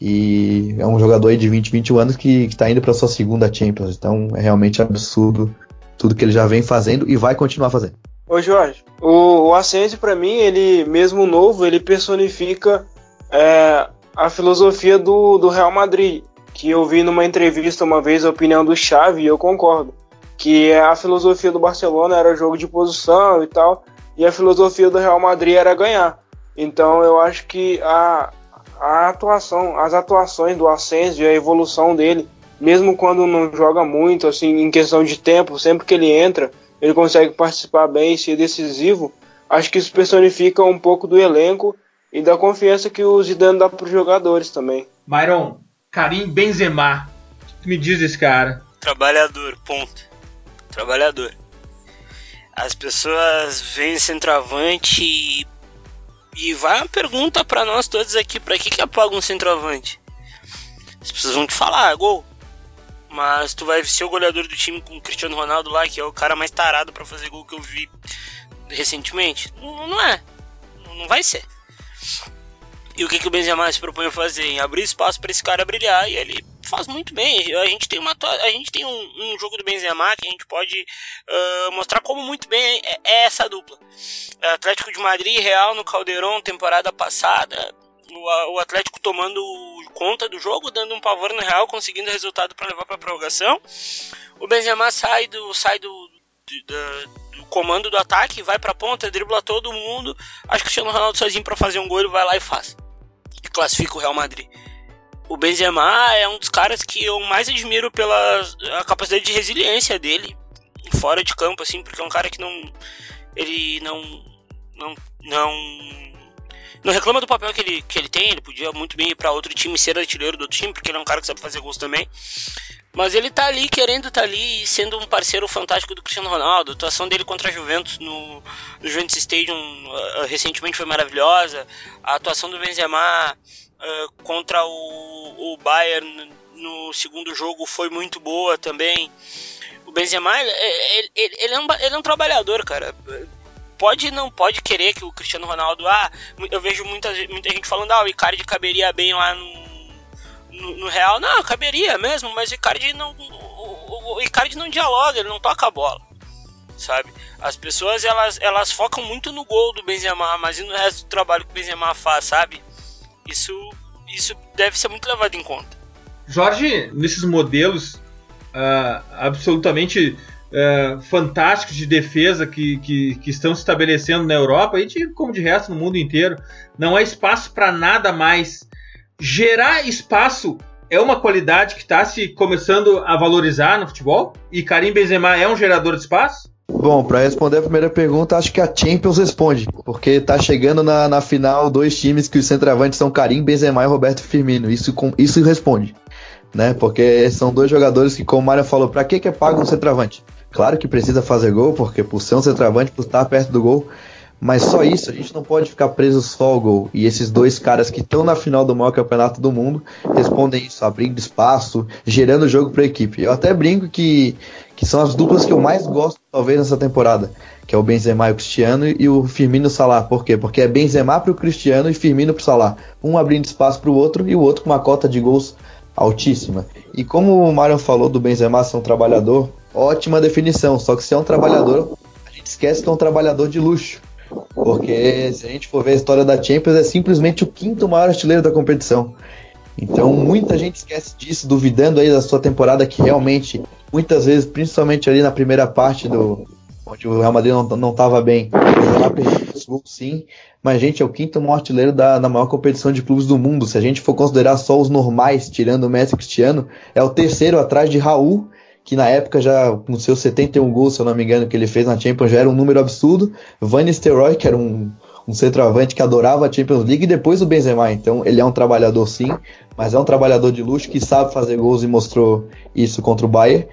E é um jogador aí de 20, 21 anos que está indo para sua segunda Champions. Então é realmente absurdo tudo que ele já vem fazendo e vai continuar fazendo. Ô Jorge, o, o Asensio para mim, ele mesmo novo, ele personifica é, a filosofia do, do Real Madrid, que eu vi numa entrevista uma vez a opinião do Xavi e eu concordo, que a filosofia do Barcelona era jogo de posição e tal, e a filosofia do Real Madrid era ganhar. Então eu acho que a, a atuação, as atuações do Asensio e a evolução dele, mesmo quando não joga muito, assim, em questão de tempo, sempre que ele entra, ele consegue participar bem e ser decisivo, acho que isso personifica um pouco do elenco e da confiança que o Zidane dá para os jogadores também. Myron, Karim Benzema, o que me diz desse cara? Trabalhador, ponto. Trabalhador. As pessoas veem centroavante e, e vai uma pergunta para nós todos aqui, para que que apaga um centroavante? As pessoas vão te falar, ah, gol. Mas tu vai ser o goleador do time com o Cristiano Ronaldo lá, que é o cara mais tarado para fazer gol que eu vi recentemente? Não, é. Não vai ser. E o que, que o Benzema se propõe a fazer? Em abrir espaço para esse cara brilhar e ele faz muito bem. A gente tem, uma, a gente tem um, um jogo do Benzema que a gente pode uh, mostrar como muito bem é, é essa dupla. Atlético de Madrid e Real no Caldeirão temporada passada o, Atlético tomando conta do jogo, dando um pavor no Real, conseguindo resultado para levar para a prorrogação. O Benzema sai do sai do, do, do comando do ataque, vai para a ponta, dribla todo mundo. Acho que o Cristiano Ronaldo sozinho para fazer um gol, ele vai lá e faz. E classifica o Real Madrid. O Benzema é um dos caras que eu mais admiro pela a capacidade de resiliência dele fora de campo assim, porque é um cara que não ele não não não não reclama do papel que ele, que ele tem, ele podia muito bem ir para outro time ser artilheiro do outro time, porque ele é um cara que sabe fazer gols também. Mas ele tá ali querendo tá ali sendo um parceiro fantástico do Cristiano Ronaldo. A atuação dele contra a Juventus no, no Juventus Stadium uh, recentemente foi maravilhosa. A atuação do Benzema uh, contra o, o Bayern no segundo jogo foi muito boa também. O Benzema, ele, ele, ele, é, um, ele é um trabalhador, cara pode não pode querer que o Cristiano Ronaldo. Ah, eu vejo muita, muita gente falando, ah, o Icardi caberia bem lá no, no, no Real. Não, caberia mesmo, mas o Icardi não. O, o Icardi não dialoga, ele não toca a bola, sabe? As pessoas elas, elas focam muito no gol do Benzema, mas e no resto do trabalho que o Benzema faz, sabe? Isso, isso deve ser muito levado em conta. Jorge, nesses modelos uh, absolutamente uh, fantásticos de defesa que, que, que, estão se estabelecendo na Europa e de, como de resto no mundo inteiro, não há espaço para nada mais. Gerar espaço é uma qualidade que está se começando a valorizar no futebol? E Karim Benzema é um gerador de espaço? Bom, para responder a primeira pergunta, acho que a Champions responde, porque tá chegando na, na final dois times que os centroavantes são Karim Benzema e Roberto Firmino. Isso, isso responde, né? Porque são dois jogadores que, como o Mário falou, para que que é pago um centroavante? Claro que precisa fazer gol, porque por ser um centroavante, por estar perto do gol, mas só isso, a gente não pode ficar preso só ao gol. E esses dois caras que estão na final do maior campeonato do mundo respondem isso, abrindo espaço, gerando jogo para a equipe. Eu até brinco que, que são as duplas que eu mais gosto, talvez, nessa temporada. Que é o Benzema e o Cristiano e o Firmino Salah. Por quê? Porque é Benzema para o Cristiano e Firmino para o Salah. Um abrindo espaço para o outro e o outro com uma cota de gols altíssima. E como o Mário falou do Benzema ser um trabalhador, ótima definição. Só que se é um trabalhador, a gente esquece que é um trabalhador de luxo. Porque se a gente for ver a história da Champions, é simplesmente o quinto maior artilheiro da competição. Então muita gente esquece disso, duvidando aí da sua temporada que realmente, muitas vezes, principalmente ali na primeira parte do onde o Real Madrid não estava bem, sim, mas gente, é o quinto maior artilheiro da, da maior competição de clubes do mundo. Se a gente for considerar só os normais, tirando o Messi e Cristiano, é o terceiro atrás de Raul que na época já com seus 71 gols, se eu não me engano, que ele fez na Champions, já era um número absurdo. Van Nistelrooy, que era um, um centroavante que adorava a Champions League, e depois o Benzema. Então ele é um trabalhador sim, mas é um trabalhador de luxo que sabe fazer gols e mostrou isso contra o Bayern.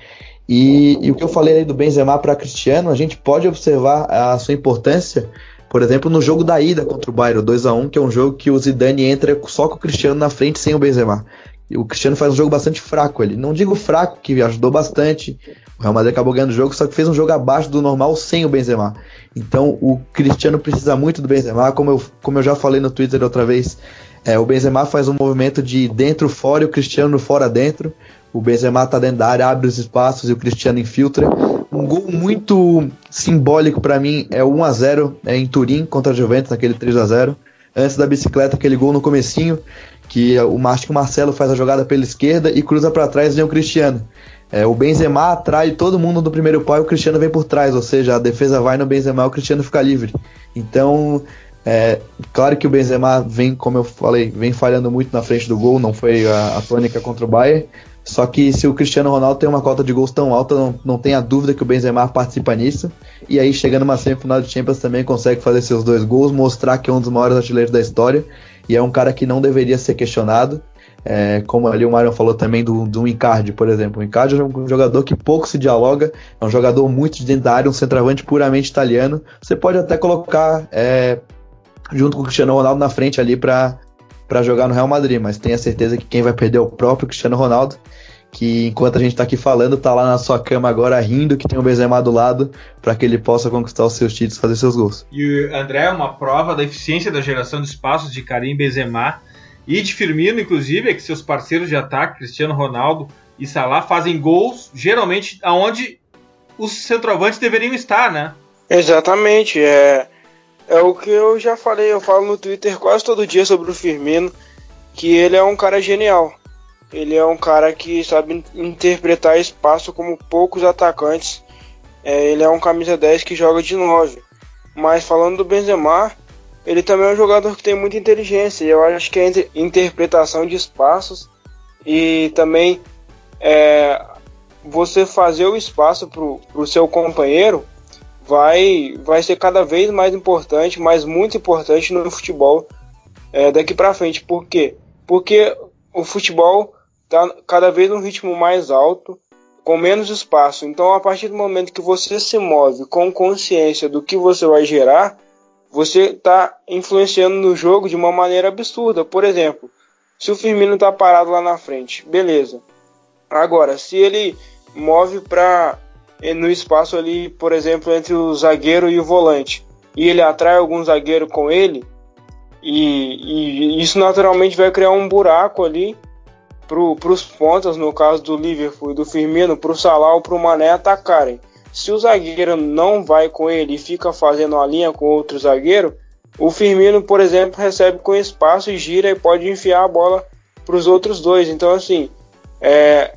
E, e o que eu falei aí do Benzema para Cristiano, a gente pode observar a sua importância, por exemplo, no jogo da ida contra o Bayern, 2 a 1 que é um jogo que o Zidane entra só com o Cristiano na frente sem o Benzema. O Cristiano faz um jogo bastante fraco ele. Não digo fraco, que ajudou bastante. O Real Madrid acabou ganhando o jogo, só que fez um jogo abaixo do normal sem o Benzema. Então o Cristiano precisa muito do Benzema, como eu, como eu já falei no Twitter outra vez. É, o Benzema faz um movimento de dentro fora e o Cristiano fora dentro. O Benzema tá dentro da área, abre os espaços e o Cristiano infiltra. Um gol muito simbólico para mim é o 1 a 0 é, em Turim contra a Juventus, naquele 3 a 0 Antes da bicicleta, aquele gol no comecinho que o, acho Marcelo faz a jogada pela esquerda e cruza para trás e vem o Cristiano. É, o Benzema atrai todo mundo do primeiro pau e o Cristiano vem por trás, ou seja, a defesa vai no Benzema e o Cristiano fica livre. Então, é, claro que o Benzema vem, como eu falei, vem falhando muito na frente do gol, não foi a, a tônica contra o Bayern. Só que se o Cristiano Ronaldo tem uma cota de gols tão alta, não, não tenha dúvida que o Benzema participa nisso. E aí, chegando numa semifinal de Champions, também consegue fazer seus dois gols, mostrar que é um dos maiores artilheiros da história e é um cara que não deveria ser questionado. É, como ali o Marion falou também do, do Icardi, por exemplo. O Icardi é um jogador que pouco se dialoga, é um jogador muito de dentro da área, um centroavante puramente italiano. Você pode até colocar é, junto com o Cristiano Ronaldo na frente ali para jogar no Real Madrid, mas tenha certeza que quem vai perder é o próprio Cristiano Ronaldo que enquanto a gente está aqui falando, tá lá na sua cama agora rindo que tem o Benzema do lado para que ele possa conquistar os seus títulos, fazer seus gols. E o André é uma prova da eficiência da geração de espaços de Karim Benzema e de Firmino, inclusive, é que seus parceiros de ataque, Cristiano Ronaldo e Salah, fazem gols geralmente aonde os centroavantes deveriam estar, né? Exatamente, é é o que eu já falei, eu falo no Twitter quase todo dia sobre o Firmino, que ele é um cara genial ele é um cara que sabe interpretar espaço como poucos atacantes. É, ele é um camisa 10 que joga de 9. Mas falando do Benzema, ele também é um jogador que tem muita inteligência. E eu acho que a interpretação de espaços e também é, você fazer o espaço para o seu companheiro vai, vai ser cada vez mais importante, mas muito importante no futebol é, daqui para frente. Por quê? Porque o futebol está cada vez num ritmo mais alto, com menos espaço. Então, a partir do momento que você se move com consciência do que você vai gerar, você está influenciando no jogo de uma maneira absurda. Por exemplo, se o Firmino está parado lá na frente, beleza. Agora, se ele move para eh, no espaço ali, por exemplo, entre o zagueiro e o volante, e ele atrai algum zagueiro com ele, e, e isso naturalmente vai criar um buraco ali para os pontas, no caso do Liverpool e do Firmino, para o Salah ou para o Mané atacarem. Se o zagueiro não vai com ele e fica fazendo a linha com outro zagueiro, o Firmino, por exemplo, recebe com espaço e gira e pode enfiar a bola para os outros dois. Então, assim, é,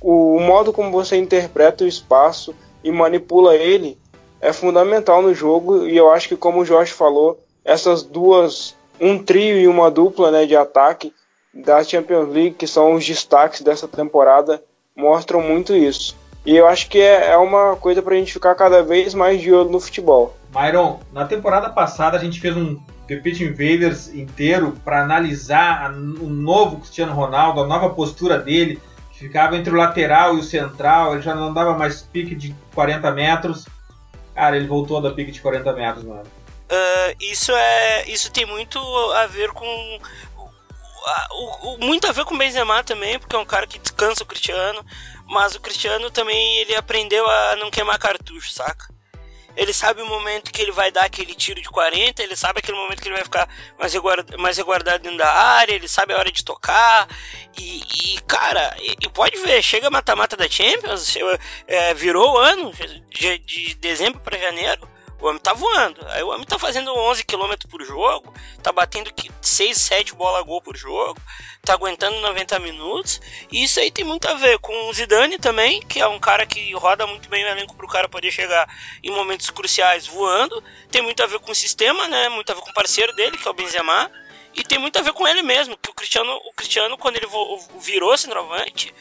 o, modo como você interpreta o espaço e manipula ele é fundamental no jogo. E eu acho que, como o Jorge falou, essas duas, um trio e uma dupla né, de ataque da Champions League, que são os destaques dessa temporada, mostram muito isso. E eu acho que é, é uma coisa para a gente ficar cada vez mais de olho no futebol. Myron, na temporada passada a gente fez um Repeat Invaders inteiro para analisar o novo Cristiano Ronaldo, a nova postura dele, que ficava entre o lateral e o central, ele já não dava mais pique de 40 metros. Cara, ele voltou a dar pique de 40 metros, mano. Uh, isso é isso tem muito a ver com o, o, muito a ver com Benzema também, porque é um cara que descansa o Cristiano, mas o Cristiano também ele aprendeu a não queimar cartucho, saca? Ele sabe o momento que ele vai dar aquele tiro de 40, ele sabe aquele momento que ele vai ficar mais, reguardado, mais reguardado dentro da área, ele sabe a hora de tocar. E, e cara, e, e, pode ver, chega mata-mata da Champions, é, virou o ano, de, de dezembro para janeiro. O homem tá voando. Aí o homem tá fazendo 11 km por jogo, tá batendo 6, 7 bola gol por jogo, tá aguentando 90 minutos. E isso aí tem muito a ver com o Zidane também, que é um cara que roda muito bem o elenco pro cara poder chegar em momentos cruciais voando. Tem muito a ver com o sistema, né? Muito a ver com o parceiro dele, que é o Benzema. E tem muito a ver com ele mesmo, que o Cristiano, o Cristiano quando ele virou centroavante,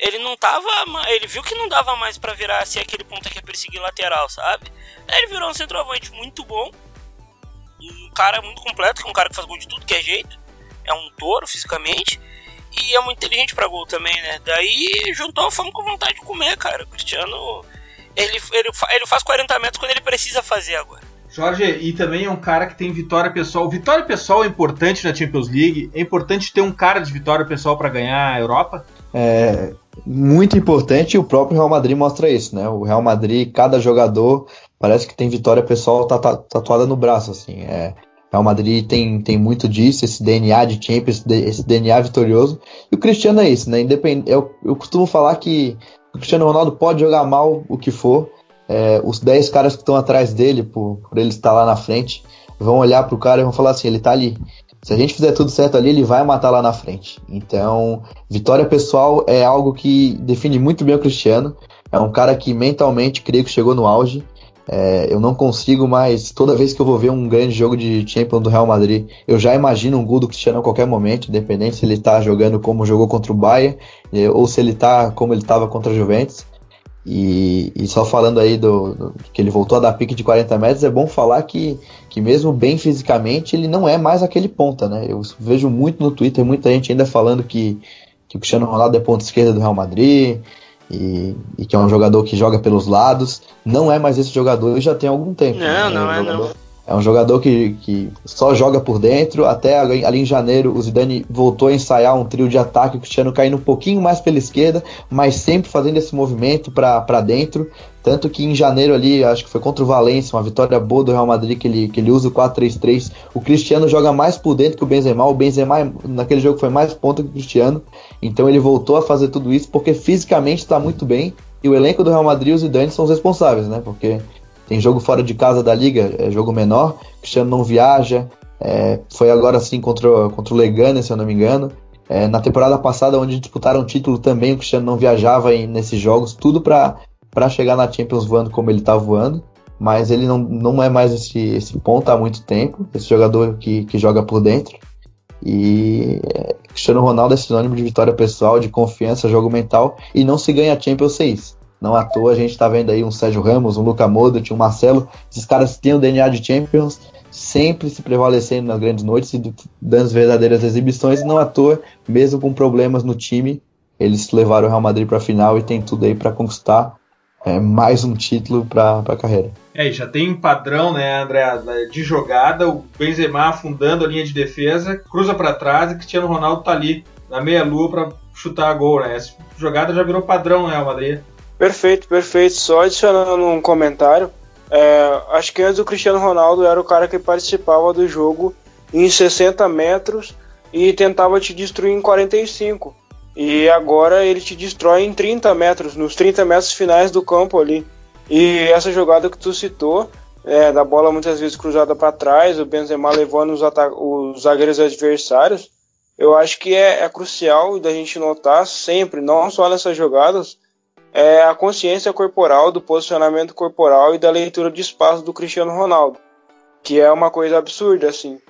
ele não tava. Ele viu que não dava mais para virar assim aquele ponta que ia perseguir lateral, sabe? Ele virou um centroavante muito bom. Um cara muito completo, que é um cara que faz gol de tudo que é jeito. É um touro fisicamente. E é muito inteligente para gol também, né? Daí juntou a fome com vontade de comer, cara. O Cristiano. Ele, ele, ele faz 40 metros quando ele precisa fazer agora. Jorge, e também é um cara que tem vitória pessoal. Vitória pessoal é importante na Champions League. É importante ter um cara de vitória pessoal para ganhar a Europa. É, muito importante e o próprio Real Madrid mostra isso, né? O Real Madrid, cada jogador parece que tem vitória pessoal tatuada no braço, assim. É, Real Madrid tem, tem muito disso, esse DNA de Champions, esse DNA vitorioso. E o Cristiano é isso, né? Independ... Eu, eu costumo falar que o Cristiano Ronaldo pode jogar mal o que for. É, os 10 caras que estão atrás dele, por, por ele estar lá na frente, vão olhar pro cara e vão falar assim: ele tá ali. Se a gente fizer tudo certo ali, ele vai matar lá na frente. Então, vitória pessoal é algo que define muito bem o Cristiano. É um cara que mentalmente creio que chegou no auge. É, eu não consigo mais, toda vez que eu vou ver um grande jogo de Champions do Real Madrid, eu já imagino um gol do Cristiano a qualquer momento, independente se ele está jogando como jogou contra o Bayern é, ou se ele está como ele estava contra a Juventus. E, e, só falando aí do, do, que ele voltou a dar pique de 40 metros, é bom falar que, que mesmo bem fisicamente, ele não é mais aquele ponta, né? Eu vejo muito no Twitter, muita gente ainda falando que, que o Cristiano Ronaldo é ponta esquerda do Real Madrid e, e, que é um jogador que joga pelos lados. Não é mais esse jogador e já tem algum tempo. Não, né? não é, é não. É um jogador que, que só joga por dentro. Até ali, ali, em janeiro, o Zidane voltou a ensaiar um trio de ataque, o Cristiano caindo um pouquinho mais pela esquerda, mas sempre fazendo esse movimento para dentro. Tanto que em janeiro ali, acho que foi contra o Valência, uma vitória boa do Real Madrid, que ele, que ele usa o 4-3-3. O Cristiano joga mais por dentro que o Benzema. O Benzema naquele jogo foi mais ponta que o Cristiano. Então ele voltou a fazer tudo isso porque fisicamente está muito bem. E o elenco do Real Madrid e o Zidane são os responsáveis, né? Porque tem jogo fora de casa da liga, é jogo menor. Cristiano não viaja. É, foi agora sim contra, contra o Legane, se eu não me engano. É, na temporada passada, onde disputaram o título também, o Cristiano não viajava em, nesses jogos, tudo para chegar na Champions voando como ele está voando. Mas ele não, não é mais esse, esse ponto há muito tempo, esse jogador que, que joga por dentro. E é, Cristiano Ronaldo é sinônimo de vitória pessoal, de confiança, jogo mental, e não se ganha Champions 6. Não à toa a gente está vendo aí um Sérgio Ramos, um Luca Modric, um Marcelo. Esses caras têm o DNA de Champions, sempre se prevalecendo nas grandes noites e dando as verdadeiras exibições. Não à toa, mesmo com problemas no time, eles levaram o Real Madrid para a final e tem tudo aí para conquistar é, mais um título para a carreira. É, já tem um padrão, né, André, de jogada, o Benzema afundando a linha de defesa, cruza para trás e Cristiano Ronaldo tá ali na meia lua para chutar a gol, né? Essa jogada já virou padrão, né, Real Madrid. Perfeito, perfeito. Só adicionando um comentário, é, acho que antes o Cristiano Ronaldo era o cara que participava do jogo em 60 metros e tentava te destruir em 45. E agora ele te destrói em 30 metros, nos 30 metros finais do campo ali. E essa jogada que tu citou, é, da bola muitas vezes cruzada para trás, o Benzema levando os, os zagueiros adversários, eu acho que é, é, crucial da gente notar sempre, não só nessas jogadas, é a consciência corporal, do posicionamento corporal e da leitura de espaço do Cristiano Ronaldo, que é uma coisa absurda, assim.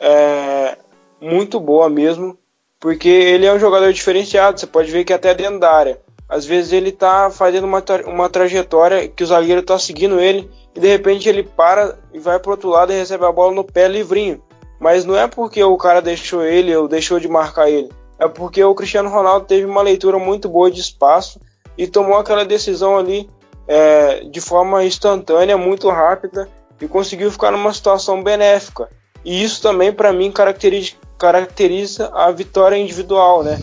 É muito boa mesmo, porque ele é um jogador diferenciado, você pode ver que até dentro da área. Às vezes ele tá fazendo uma, tra uma trajetória que o zagueiro tá seguindo ele e de repente ele para e vai pro outro lado e recebe a bola no pé livrinho. Mas não é porque o cara deixou ele ou deixou de marcar ele. É porque o Cristiano Ronaldo teve uma leitura muito boa de espaço e tomou aquela decisão ali é, de forma instantânea, muito rápida e conseguiu ficar numa situação benéfica. E isso também, para mim, caracteriza, caracteriza a vitória individual, né?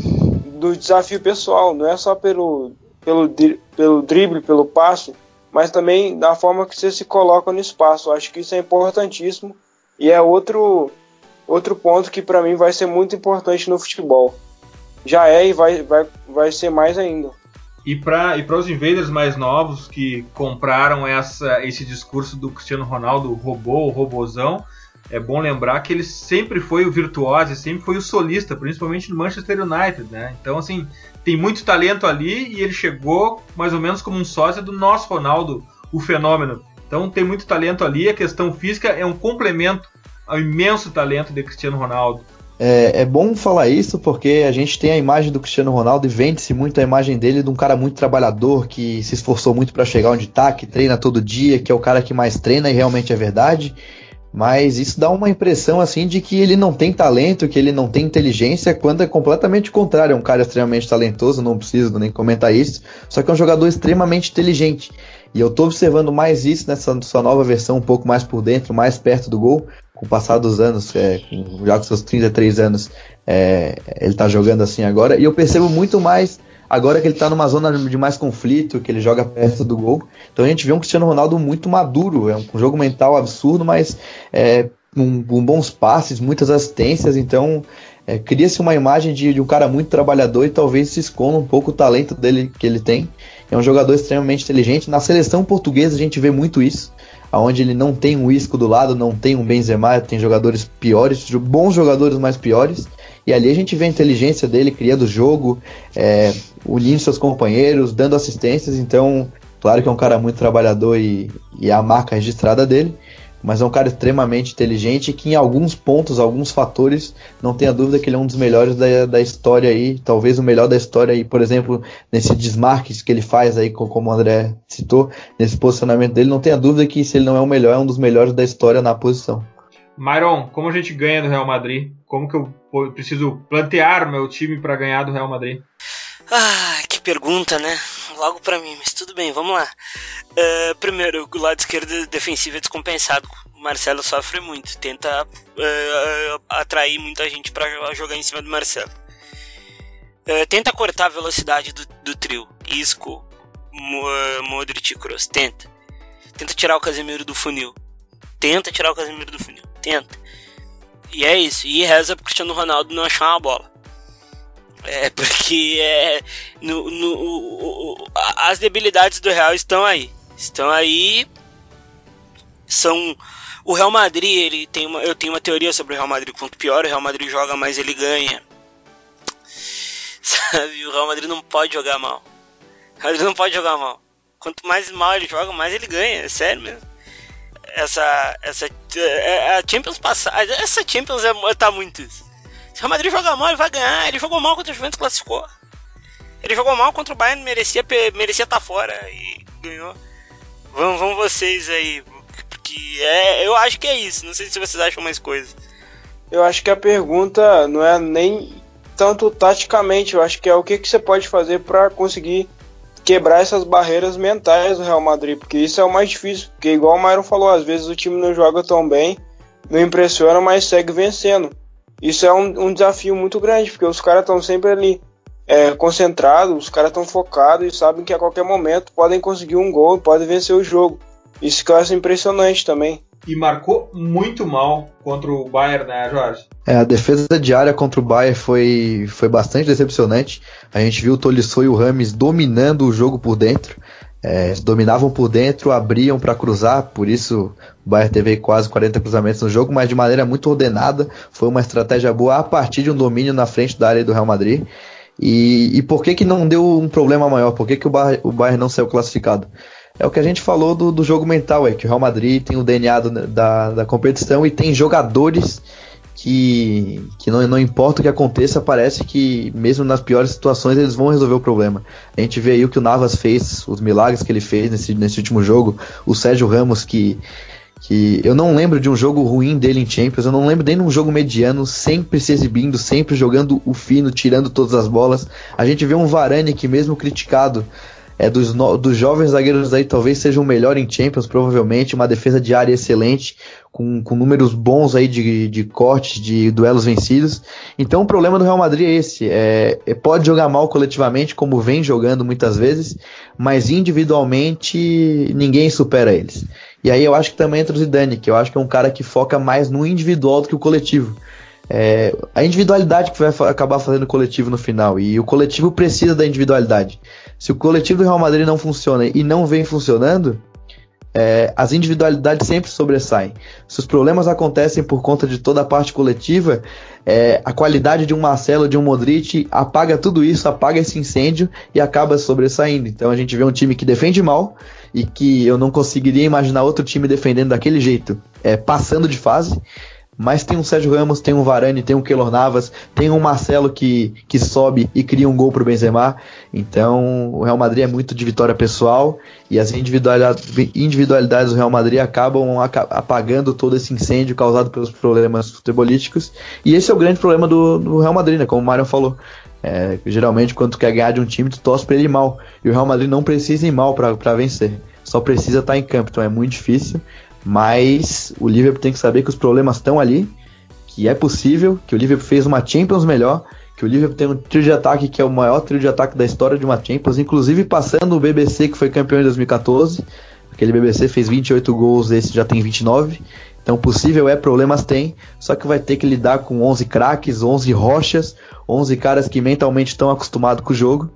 Do desafio pessoal. Não é só pelo, pelo, pelo drible, pelo passe, mas também da forma que você se coloca no espaço. Acho que isso é importantíssimo e é outro, outro ponto que para mim vai ser muito importante no futebol. Já é e vai, vai, vai ser mais ainda. E para e os invaders mais novos que compraram essa, esse discurso do Cristiano Ronaldo, robô, robozão, é bom lembrar que ele sempre foi o virtuoso, sempre foi o solista, principalmente no Manchester United, né? Então, assim, tem muito talento ali e ele chegou mais ou menos como um sócio do nosso Ronaldo, o fenômeno. Então, tem muito talento ali, a questão física é um complemento ao imenso talento de Cristiano Ronaldo. É, é, bom falar isso porque a gente tem a imagem do Cristiano Ronaldo e vende-se muito a imagem dele de um cara muito trabalhador, que se esforçou muito para chegar onde está, que treina todo dia, que é o cara que mais treina e realmente é verdade. Mas isso dá uma impressão assim de que ele não tem talento, que ele não tem inteligência, quando é completamente contrário. É um cara extremamente talentoso, não preciso nem comentar isso. Só que é um jogador extremamente inteligente. E eu estou observando mais isso nessa sua nova versão, um pouco mais por dentro, mais perto do gol. Com o passar dos anos, é, já com seus 33 anos, é, ele está jogando assim agora. E eu percebo muito mais Agora que ele tá numa zona de mais conflito, que ele joga perto do gol. Então a gente vê um Cristiano Ronaldo muito maduro. É um jogo mental absurdo, mas é, um, um bons passes, muitas assistências. Então é, cria-se uma imagem de, de, um cara muito trabalhador e talvez se esconda um pouco o talento dele que ele tem. É um jogador extremamente inteligente. Na seleção portuguesa a gente vê muito isso, aonde ele não tem um Isco do lado, não tem um Benzema, tem jogadores piores, bons jogadores mais piores. E ali a gente vê a inteligência dele criando jogo, é, unindo seus companheiros, dando assistências. Então, claro que é um cara muito trabalhador e, e a marca registrada dele, mas é um cara extremamente inteligente que em alguns pontos, alguns fatores, não tenha dúvida que ele é um dos melhores da, da história aí, talvez o melhor da história aí, por exemplo, nesse desmarques que ele faz aí, como o André citou, nesse posicionamento dele, não tenha dúvida que se ele não é o melhor, é um dos melhores da história na posição. Myron, como a gente ganha do Real Madrid? Como que eu preciso plantear meu time para ganhar do Real Madrid? Ah, que pergunta, né? Logo para mim, mas tudo bem, vamos lá. Uh, primeiro, o lado esquerdo defensivo é descompensado. O Marcelo sofre muito, tenta uh, atrair muita gente para jogar em cima do Marcelo. Uh, tenta cortar a velocidade do, do trio. Isco, Modric e Kroos. Tenta. Tenta tirar o Casemiro do funil. Tenta tirar o Casemiro do funil tenta. E é isso. E reza pro Cristiano Ronaldo não achar uma bola. É porque é, no, no, o, as debilidades do Real estão aí. Estão aí. São. O Real Madrid, ele tem uma, eu tenho uma teoria sobre o Real Madrid. Quanto pior o Real Madrid joga, mais ele ganha. Sabe? O Real Madrid não pode jogar mal. O Real Madrid não pode jogar mal. Quanto mais mal ele joga, mais ele ganha. É sério mesmo essa essa é, é, a Champions passada, essa Champions é, tá muito isso. Se o Madrid jogar mal, ele vai ganhar. Ele jogou mal contra o Juventus, classificou. Ele jogou mal contra o Bayern, merecia merecia estar tá fora e ganhou. Vão, vão vocês aí, porque é, eu acho que é isso. Não sei se vocês acham mais coisas. Eu acho que a pergunta não é nem tanto taticamente, eu acho que é o que, que você pode fazer para conseguir quebrar essas barreiras mentais do Real Madrid, porque isso é o mais difícil, porque igual o Myron falou, às vezes o time não joga tão bem, não impressiona, mas segue vencendo. Isso é um, um desafio muito grande, porque os caras estão sempre ali é, concentrados, os caras estão focados e sabem que a qualquer momento podem conseguir um gol, podem vencer o jogo. Isso que eu acho impressionante também. e marcou muito mal contra o Bayern, né, Jorge? É, a defesa diária contra o Bayern foi, foi bastante decepcionante. A gente viu o Tolisso e o Rames dominando o jogo por dentro. É, dominavam por dentro, abriam para cruzar, por isso o Bayern teve quase 40 cruzamentos no jogo, mas de maneira muito ordenada. Foi uma estratégia boa a partir de um domínio na frente da área do Real Madrid. E, e por que, que não deu um problema maior? Por que, que o, Bayern, o Bayern não saiu classificado? É o que a gente falou do, do jogo mental, é que o Real Madrid tem o DNA do, da, da competição e tem jogadores que, que não, não importa o que aconteça, parece que mesmo nas piores situações eles vão resolver o problema. A gente vê aí o que o Navas fez, os milagres que ele fez nesse, nesse último jogo, o Sérgio Ramos que que eu não lembro de um jogo ruim dele em Champions, eu não lembro nem de um jogo mediano, sempre se exibindo, sempre jogando o fino, tirando todas as bolas. A gente vê um Varane que mesmo criticado é dos, dos jovens zagueiros aí talvez seja o melhor em Champions, provavelmente, uma defesa de área excelente, com, com números bons aí de, de cortes, de duelos vencidos. Então o problema do Real Madrid é esse, é, é, pode jogar mal coletivamente, como vem jogando muitas vezes, mas individualmente ninguém supera eles. E aí eu acho que também entra o Zidane, que eu acho que é um cara que foca mais no individual do que o coletivo. É, a individualidade que vai acabar fazendo o coletivo no final. E o coletivo precisa da individualidade. Se o coletivo do Real Madrid não funciona e não vem funcionando, é, as individualidades sempre sobressaem. Se os problemas acontecem por conta de toda a parte coletiva, é, a qualidade de um Marcelo, de um Modric, apaga tudo isso, apaga esse incêndio e acaba sobressaindo. Então a gente vê um time que defende mal e que eu não conseguiria imaginar outro time defendendo daquele jeito, é, passando de fase. Mas tem um Sérgio Ramos, tem um Varane, tem um Keylor Navas, tem um Marcelo que, que sobe e cria um gol pro Benzema. Então o Real Madrid é muito de vitória pessoal e as individualidades, do Real Madrid acabam apagando todo esse incêndio causado pelos problemas futebolísticos. E esse é o grande problema do, do Real Madrid, né? Como o Mário falou. É, geralmente, quando tu quer ganhar de um time, tu torce pra ele mal. E o Real Madrid não precisa ir mal para vencer. Só precisa estar tá em campo. Então é muito difícil. Mas o Liverpool tem que saber que os problemas estão ali, que é possível, que o Liverpool fez uma Champions melhor, que o Liverpool tem um trio de ataque que é o maior trio de ataque da história de uma Champions, inclusive passando o BBC que foi campeão em 2014. Aquele BBC fez 28 gols, esse já tem 29. Então possível é, problemas tem, só que vai ter que lidar com 11 craques, 11 rochas, 11 caras que mentalmente estão acostumados com o jogo,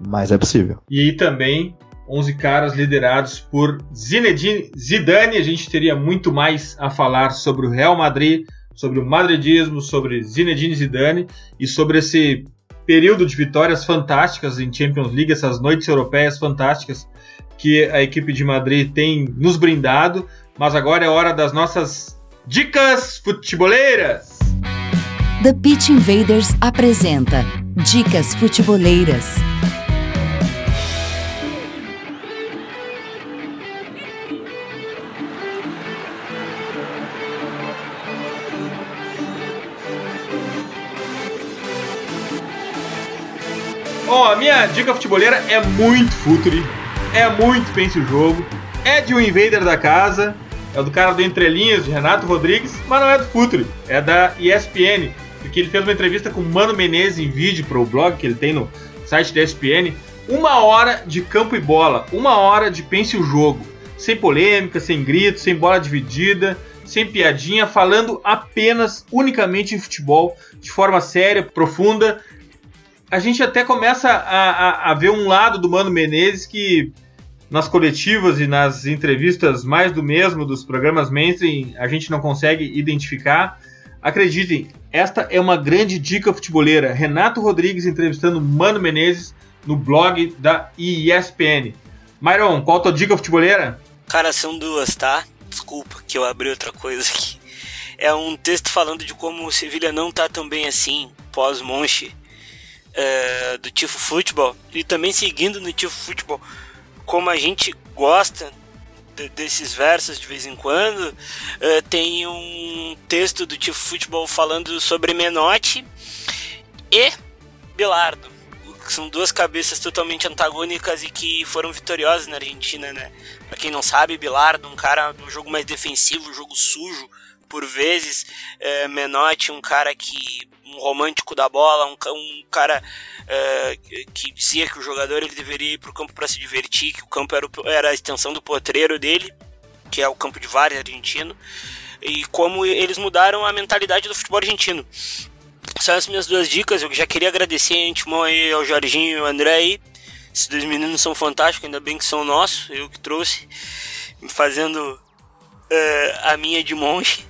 mas é possível. E também 11 caras liderados por Zinedine Zidane. A gente teria muito mais a falar sobre o Real Madrid, sobre o madridismo, sobre Zinedine Zidane e sobre esse período de vitórias fantásticas em Champions League, essas noites europeias fantásticas que a equipe de Madrid tem nos brindado. Mas agora é hora das nossas dicas futeboleiras. The Pitch Invaders apresenta Dicas Futeboleiras. Minha dica futeboleira é muito futuri, é muito pense o jogo, é de um invader da casa, é do cara do Entrelinhas, de Renato Rodrigues, mas não é do futuri, é da ESPN, porque ele fez uma entrevista com o Mano Menezes em vídeo para o blog que ele tem no site da ESPN. Uma hora de campo e bola, uma hora de pense o jogo, sem polêmica, sem grito, sem bola dividida, sem piadinha, falando apenas, unicamente de futebol, de forma séria, profunda a gente até começa a, a, a, ver um lado do Mano Menezes que nas coletivas e nas entrevistas mais do mesmo dos programas mainstream a gente não consegue identificar. Acreditem, esta é uma grande dica futeboleira. Renato Rodrigues entrevistando Mano Menezes no blog da ESPN. Myron, qual a tua dica futeboleira? Cara, são duas, tá? Desculpa que eu abri outra coisa aqui. É um texto falando de como o Sevilha não tá tão bem assim pós-Monche é, do Tifo Futebol e também seguindo no Tifo Futebol como a gente gosta de, desses versos de vez em quando é, tem um texto do Tifo Futebol falando sobre Menotti e Bilardo que são duas cabeças totalmente antagônicas e que foram vitoriosas na Argentina, né? Pra quem não sabe, Bilardo, um cara do jogo mais defensivo, jogo sujo, por vezes. É, Menotti, um cara que um romântico da bola, um, um cara uh, que dizia que o jogador ele deveria ir para o campo para se divertir, que o campo era, era a extensão do potreiro dele. que é o Campo de Várzea argentino, e como eles mudaram a mentalidade do futebol argentino. São as minhas duas dicas. Eu já queria agradecer antemão aí ao Jorginho e ao André aí. Esses dois meninos são fantásticos, ainda bem que são nossos, eu que trouxe, fazendo uh, a minha de monge.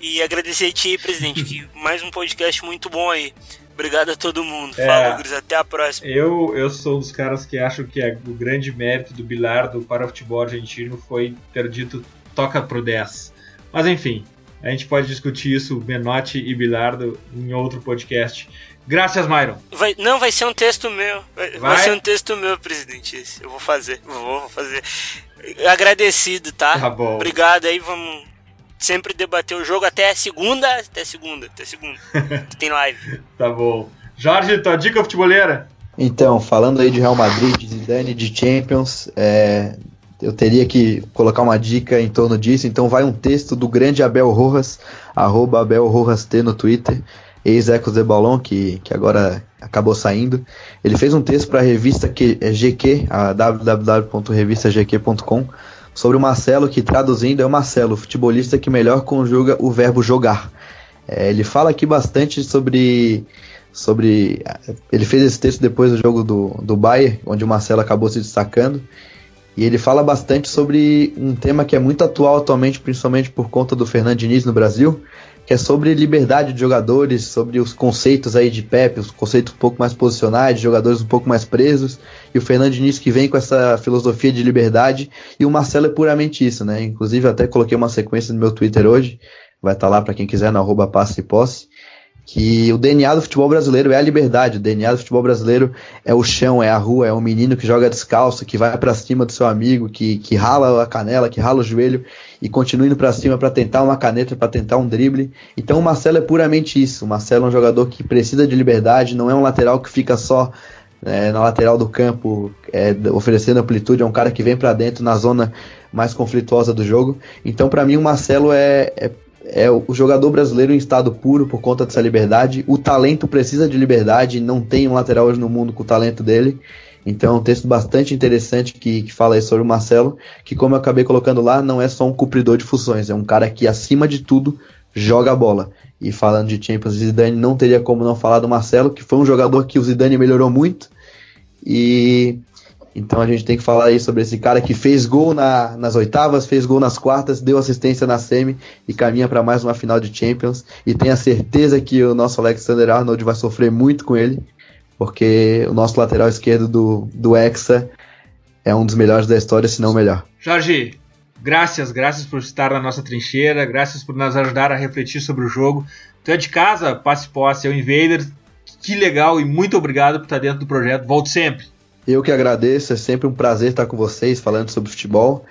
E agradecer a ti, presidente, que mais um podcast muito bom aí. Obrigado a todo mundo. É, Falou, Gris. Até a próxima. Eu, eu sou um dos caras que acho que é o grande mérito do Bilardo para o futebol argentino foi ter dito toca pro 10. Mas enfim, a gente pode discutir isso, Menotti e Bilardo, em outro podcast. Graças, Myron. Vai, não, vai ser um texto meu. Vai, vai? vai ser um texto meu, presidente. Eu vou fazer. Vou, vou fazer. Agradecido, tá? Tá bom. Obrigado aí, vamos sempre debater o jogo até segunda. Até segunda, até segunda. tem live. Tá bom. Jorge, tua dica futeboleira? Então, falando aí de Real Madrid, de Zidane, de Champions, é, eu teria que colocar uma dica em torno disso, então vai um texto do grande Abel Rojas, arroba Abel Rojas T no Twitter, ex-Ecos de Balon, que, que agora acabou saindo. Ele fez um texto para a revista GQ, a www.revistagq.com, sobre o Marcelo, que traduzindo é o Marcelo, futebolista que melhor conjuga o verbo jogar. É, ele fala aqui bastante sobre sobre. Ele fez esse texto depois do jogo do, do Bayern, onde o Marcelo acabou se destacando. E ele fala bastante sobre um tema que é muito atual atualmente, principalmente por conta do Fernando Diniz no Brasil, que é sobre liberdade de jogadores, sobre os conceitos aí de Pepe, os conceitos um pouco mais posicionais, de jogadores um pouco mais presos, e o Fernando Diniz que vem com essa filosofia de liberdade, e o Marcelo é puramente isso, né? Inclusive até coloquei uma sequência no meu Twitter hoje, vai estar tá lá para quem quiser, na arroba passe e posse, que o DNA do futebol brasileiro é a liberdade, o DNA do futebol brasileiro é o chão, é a rua, é o menino que joga descalço, que vai para cima do seu amigo, que, que rala a canela, que rala o joelho e continua indo para cima para tentar uma caneta, para tentar um drible. Então o Marcelo é puramente isso. O Marcelo é um jogador que precisa de liberdade, não é um lateral que fica só é, na lateral do campo é, oferecendo amplitude, é um cara que vem para dentro na zona mais conflituosa do jogo. Então para mim o Marcelo é, é é o jogador brasileiro em estado puro por conta dessa liberdade. O talento precisa de liberdade, não tem um lateral hoje no mundo com o talento dele. Então é um texto bastante interessante que, que fala aí sobre o Marcelo, que como eu acabei colocando lá, não é só um cumpridor de funções, é um cara que acima de tudo joga bola. E falando de Champions Zidane, não teria como não falar do Marcelo, que foi um jogador que o Zidane melhorou muito. E então a gente tem que falar aí sobre esse cara que fez gol na, nas oitavas, fez gol nas quartas, deu assistência na semi e caminha para mais uma final de Champions. E tenho a certeza que o nosso Alexander Arnold vai sofrer muito com ele, porque o nosso lateral esquerdo do, do Hexa é um dos melhores da história, se não o melhor. Jorge, graças, graças por estar na nossa trincheira, graças por nos ajudar a refletir sobre o jogo. Tu é de casa, passe posse, é o Invader. Que legal e muito obrigado por estar dentro do projeto. Volte sempre. Eu que agradeço, é sempre um prazer estar com vocês falando sobre futebol.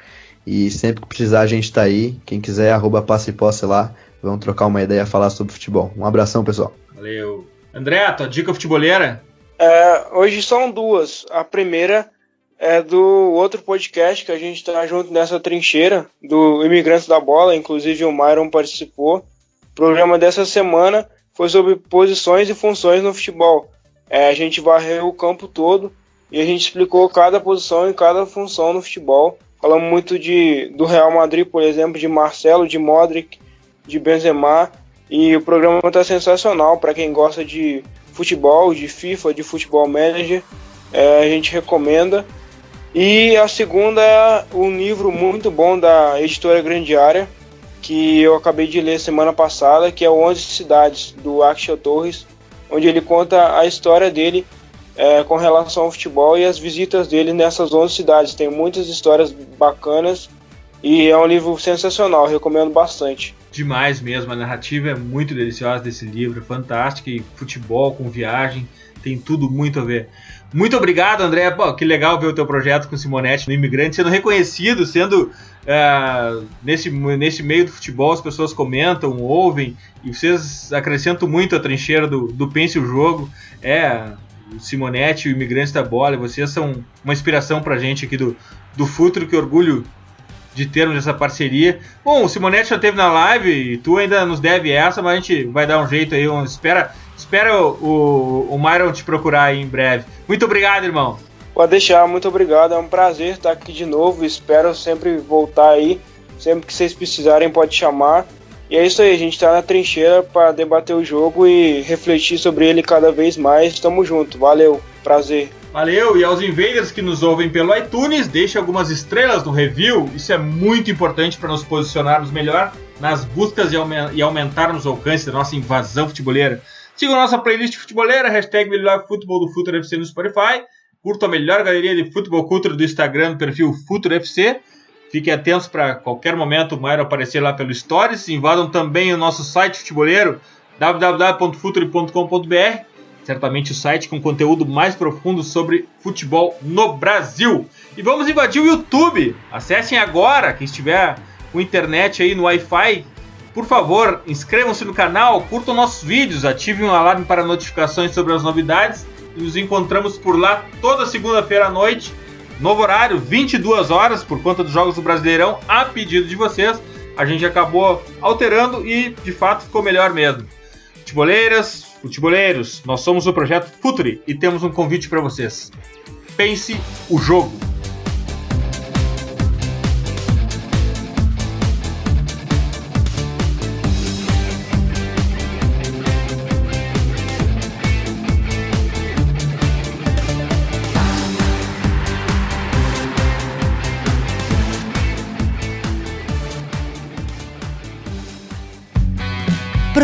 E sempre que precisar a gente está aí. Quem quiser, arroba passe e posse lá. Vamos trocar uma ideia falar sobre futebol. Um abração, pessoal. Valeu. André, tua dica futeboleira? É, hoje são duas. A primeira é do outro podcast que a gente está junto nessa trincheira, do Imigrantes da Bola, inclusive o Myron participou. O programa dessa semana foi sobre posições e funções no futebol. É, a gente varreu o campo todo e a gente explicou cada posição e cada função no futebol. Falamos muito de, do Real Madrid, por exemplo, de Marcelo, de Modric, de Benzema. E o programa está sensacional para quem gosta de futebol, de FIFA, de futebol manager. É, a gente recomenda. E a segunda é um livro muito bom da editora Grande Área, que eu acabei de ler semana passada, que é o 11 Cidades, do Axel Torres, onde ele conta a história dele é, com relação ao futebol e as visitas dele nessas 11 cidades. Tem muitas histórias bacanas e é um livro sensacional, recomendo bastante. Demais mesmo, a narrativa é muito deliciosa desse livro, fantástica e futebol com viagem, tem tudo muito a ver. Muito obrigado, André. Pô, que legal ver o teu projeto com Simonetti no Imigrante sendo reconhecido, sendo uh, nesse, nesse meio do futebol, as pessoas comentam, ouvem, e vocês acrescentam muito a trincheira do, do Pense o Jogo. É Simonetti o Imigrante da Bola, vocês são uma inspiração pra gente aqui do, do futuro, que orgulho de termos essa parceria. Bom, o Simonetti já teve na live e tu ainda nos deve essa, mas a gente vai dar um jeito aí, um, espera, espera o, o, o Myron te procurar aí em breve. Muito obrigado, irmão. Pode deixar, muito obrigado, é um prazer estar aqui de novo, espero sempre voltar aí Sempre que vocês precisarem, pode chamar. E é isso aí, a gente está na trincheira para debater o jogo e refletir sobre ele cada vez mais. Tamo junto, valeu, prazer. Valeu, e aos invaders que nos ouvem pelo iTunes, deixe algumas estrelas no review, isso é muito importante para nos posicionarmos melhor nas buscas e, aumentarmos o alcance da nossa invasão futeboleira. Siga a nossa playlist futeboleira, hashtag futebol do Futuro FC no Spotify, curta a melhor galeria de futebol cultura do Instagram no perfil Futuro FC, Fiquem atentos para qualquer momento o Mairo aparecer lá pelo Stories. Invadam também o nosso site futeboleiro www.futuri.com.br. Certamente o site com conteúdo mais profundo sobre futebol no Brasil. E vamos invadir o YouTube. Acessem agora, quem estiver com internet aí no Wi-Fi. Por favor, inscrevam-se no canal, curtam nossos vídeos, ativem o alarme para notificações sobre as novidades. E nos encontramos por lá toda segunda-feira à noite Novo horário, 22 horas, por conta dos Jogos do Brasileirão, a pedido de vocês. A gente acabou alterando e de fato ficou melhor mesmo. Futeboleiras, futeboleiros, nós somos o projeto Futuri e temos um convite para vocês. Pense o jogo.